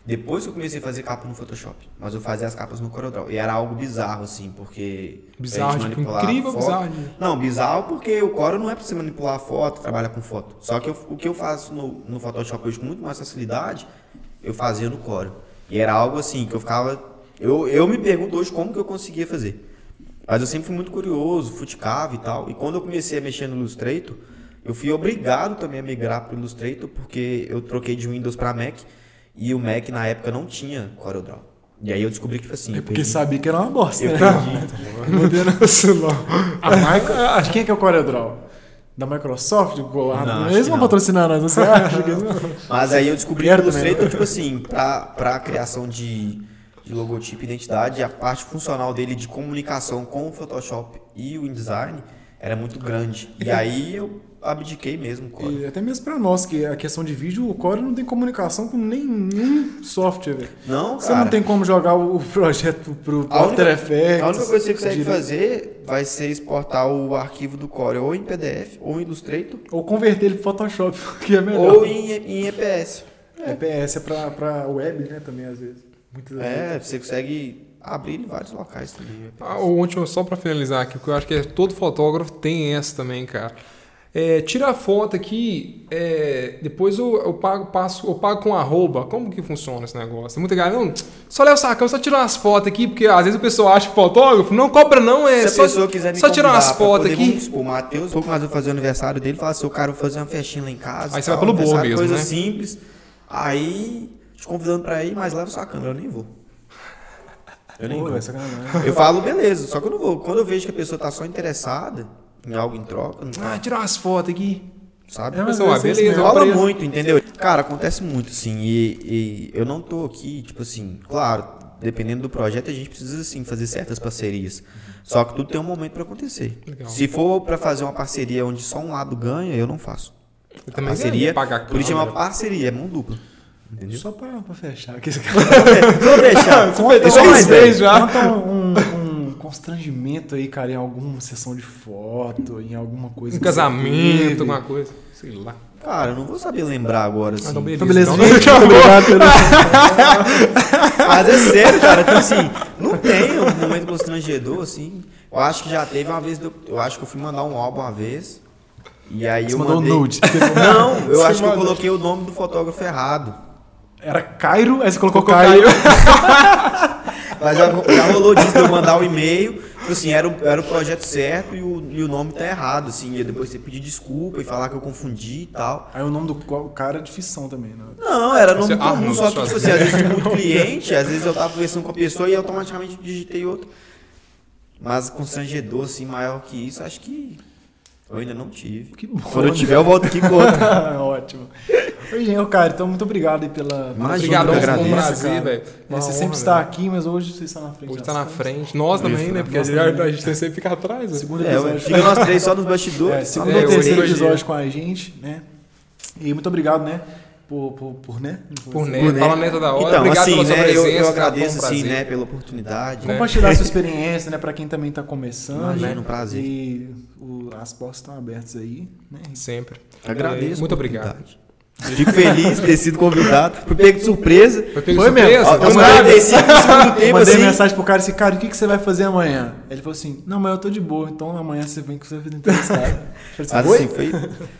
Depois eu comecei a fazer capa no Photoshop, mas eu fazia as capas no CorelDRAW. E era algo bizarro, assim, porque... Bizarro, tipo, incrível, foto- bizarro. Não, bizarro porque o Corel não é pra você manipular a foto, trabalhar com foto. Só que eu- o que eu faço no, no Photoshop hoje com muito mais facilidade, eu fazia no Corel. E era algo assim, que eu ficava... Eu, eu me pergunto hoje como que eu conseguia fazer. Mas eu sempre fui muito curioso, futicava e tal. E quando eu comecei a mexer no Illustrator, eu fui obrigado também a migrar para o Illustrator, porque eu troquei de Windows para Mac e o Mac na época não tinha CorelDRAW. E aí eu descobri que, tipo assim, eu Porque perdi- sabia que era uma bosta, eu né? perdi. Isso não. A Micro... De quem é que é o CorelDRAW? Da Microsoft? Do... Não, não. patrocinar nós, você acha? que não? Mas aí eu descobri que o. Illustrator, tipo assim, pra, pra criação de, de logotipo e identidade, a parte funcional dele de comunicação com o Photoshop e o InDesign era muito grande. E aí eu abdiquei mesmo, o Corel. E até mesmo pra nós, que a questão de vídeo, o Corel não tem comunicação com nenhum software, velho. Não, Você cara. não tem como jogar o projeto pro A After Effects. a única coisa que você consegue direto. fazer vai ser exportar o arquivo do Corel ou em PDF, ou em Illustrator, Ou converter ele pro Photoshop, que é melhor. ou em, em EPS. EPS é pra, pra web, né, também, às vezes. Muitas vezes. É, você consegue abrir em vários locais também. EPS. Ah, o último, só pra finalizar aqui, porque eu acho que é- todo fotógrafo tem essa também, cara. É, tira a foto aqui, é, depois eu, eu pago, passo, eu pago com arroba. Como que funciona esse negócio? Tem muita galera, não, só leva o sacão, só tirar umas fotos aqui, porque às vezes o pessoal acha que fotógrafo, não cobra não, é Se a só, pessoa quiser me só tirar umas fotos aqui. Vamos o Matheus, pouco mais eu fazer o aniversário dele, fala assim, eu quero fazer uma festinha lá em casa. Aí você tal, vai pelo boa aniversário, mesmo, Coisa né? simples. Aí, te convidando pra ir, mas leva sua câmera, eu nem vou. Eu nem Pô, vou. é. Eu falo, beleza, só que eu não vou. Quando eu vejo que a pessoa tá só interessada algo em troca, Ah, tá, tirar umas fotos aqui. sabe? É, mas Pessoal, ser beleza, mesmo. Rola muito, entendeu? Cara, acontece muito, assim, e, e eu não tô aqui, tipo assim, claro, dependendo do projeto, a gente precisa, assim, fazer certas parcerias. Só que tudo tem um momento pra acontecer. Legal. Se for pra fazer uma parceria onde só um lado ganha, eu não faço. Eu também parceria, ia pagar por isso chama câmera. parceria, é mão dupla. Entendeu? Só pra fechar aqui. Vou deixar. Conta, Eu sou mais velho. já. Conta um, um constrangimento aí, cara, em alguma sessão de foto, em alguma coisa. Um casamento, teve. alguma coisa. Sei lá. Cara, eu não vou saber lembrar agora, assim. Ah, então Então, beleza, Então, gente. Obrigado pelo. Mas é sério, cara. Tipo assim, não tem um momento constrangedor, assim. Eu acho que já teve uma vez. do- Eu acho que eu fui mandar um álbum uma vez. E aí Você eu mandou mandei. nude. Não, eu Você acho que eu coloquei o nome do fotógrafo errado. Era Cairo, aí você colocou, Cairo. Mas já, já rolou disso de eu mandar o e-mail. Tipo assim, era o, era o projeto certo e o, e o nome tá errado, assim. E depois você pedir desculpa e falar que eu confundi e tal. Aí o nome do cara é de ficção também, né? Não, era nome comum, Arnold só que, tipo assim, às vezes tinha muito cliente, às vezes eu tava conversando com a pessoa e automaticamente digitei outro. Mas constrangedor, assim, maior que isso, acho que eu ainda não tive. Que bom. Quando eu tiver, eu volto aqui com outro. Ótimo. Ô, cara, então muito obrigado aí pela. Imagina, Obrigadão, eu foi um agradeço, prazer, cara. velho. É, Você honra, sempre está aqui, mas hoje você está na frente. Hoje das tá na frente. Nós também, Isso, né? né? Porque a gente, também. a gente tem sempre que ficar atrás. né? Segundo É, episódio. fica nós três só nos bastidores. É, segundo É, ou terceiro hoje- episódio com a gente, né? E muito obrigado, né? Por, por, por né? Por né? Por, né? Fala né toda hora. Então, Obrigado assim, pela sua né, eu, presença. eu tá? agradeço, um assim, prazer. né, pela oportunidade. Né? Compartilhar sua experiência, né? Pra quem também tá começando. Imagina, né? um prazer. E o- as portas estão abertas aí, né? Sempre. Agradeço. Muito obrigado. Fico feliz de ter sido convidado. Fui pego de surpresa. Foi pego Foi de mesmo. surpresa? Ó, Aos Eu mandei- 45 do segundo Eu tempo, mandei assim. mensagem pro cara assim, cara, o que, que você vai fazer amanhã? Ele falou assim, não, mas eu tô de boa, então amanhã você vem que você vai entrevistado. Assim, assim, foi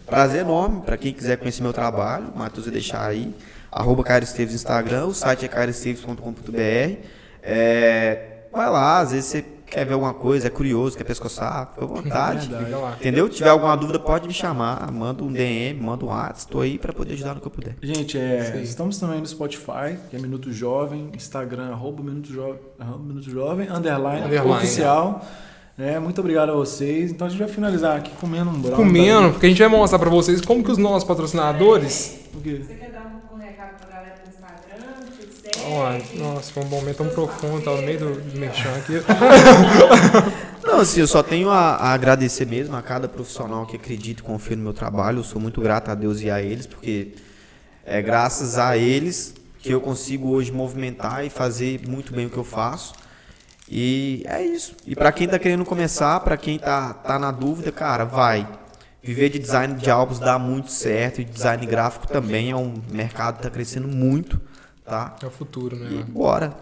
prazer enorme. Pra quem quiser conhecer meu trabalho, Matheus vai deixar aí. Arroba Cairo Esteves no Instagram, o site é cairoesteves.com.br. É, vai lá, às vezes você quer ver alguma coisa, é curioso, quer pescoçar, fica à vontade. Verdade. Fica lá. Entendeu? Se tiver alguma dúvida, pode me chamar. Manda um DM, manda um WhatsApp. Estou aí pra poder ajudar no que eu puder. Gente, é, estamos também no Spotify, que é Minuto Jovem, Instagram, arroba Minuto, jo Minuto Jovem, underline, Underline. oficial. né? muito obrigado a vocês. Então a gente vai finalizar aqui comendo um brownie. Comendo, porque a gente vai mostrar pra vocês como que os nossos patrocinadores. O quê? Você quer dar um, um recado pra galera do Instagram? Te segue? Ó, nossa, foi um momento tão profundo, tá no meio do, merchan aqui. Não, assim, eu só tenho a, a agradecer mesmo a cada profissional que acredita e confia no meu trabalho. Eu sou muito grato a Deus e a eles, porque é graças a eles que eu consigo hoje movimentar e fazer muito bem o que eu faço. E é isso. E pra quem tá querendo começar, pra quem tá, tá na dúvida, cara, vai. Viver de design de álbuns dá muito certo e design gráfico também é um mercado que tá crescendo muito, tá? É o futuro, E né? bora.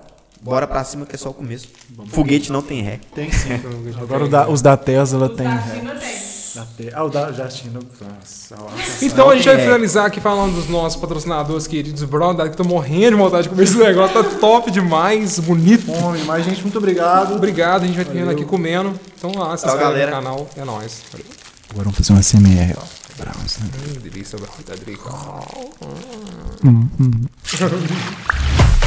Bora pra cima que é só o começo. Foguete não tem ré. Tem sim. Agora o da- os da Tesla Os tem. da é. China tem. Da Te- Ah, o da Justina. Nossa, nossa. Então a gente vai É. finalizar aqui falando dos nossos patrocinadores queridos, Brother, que tô morrendo de vontade de comer esse negócio, tá top demais, bonito. Bom, mas gente, muito obrigado. Obrigado, a gente vai terminando aqui comendo. Então lá, se inscreve no galera. canal. É nóis. Valeu. Agora vamos fazer uma CMR, ó. Browns, né? Delícia, Brother.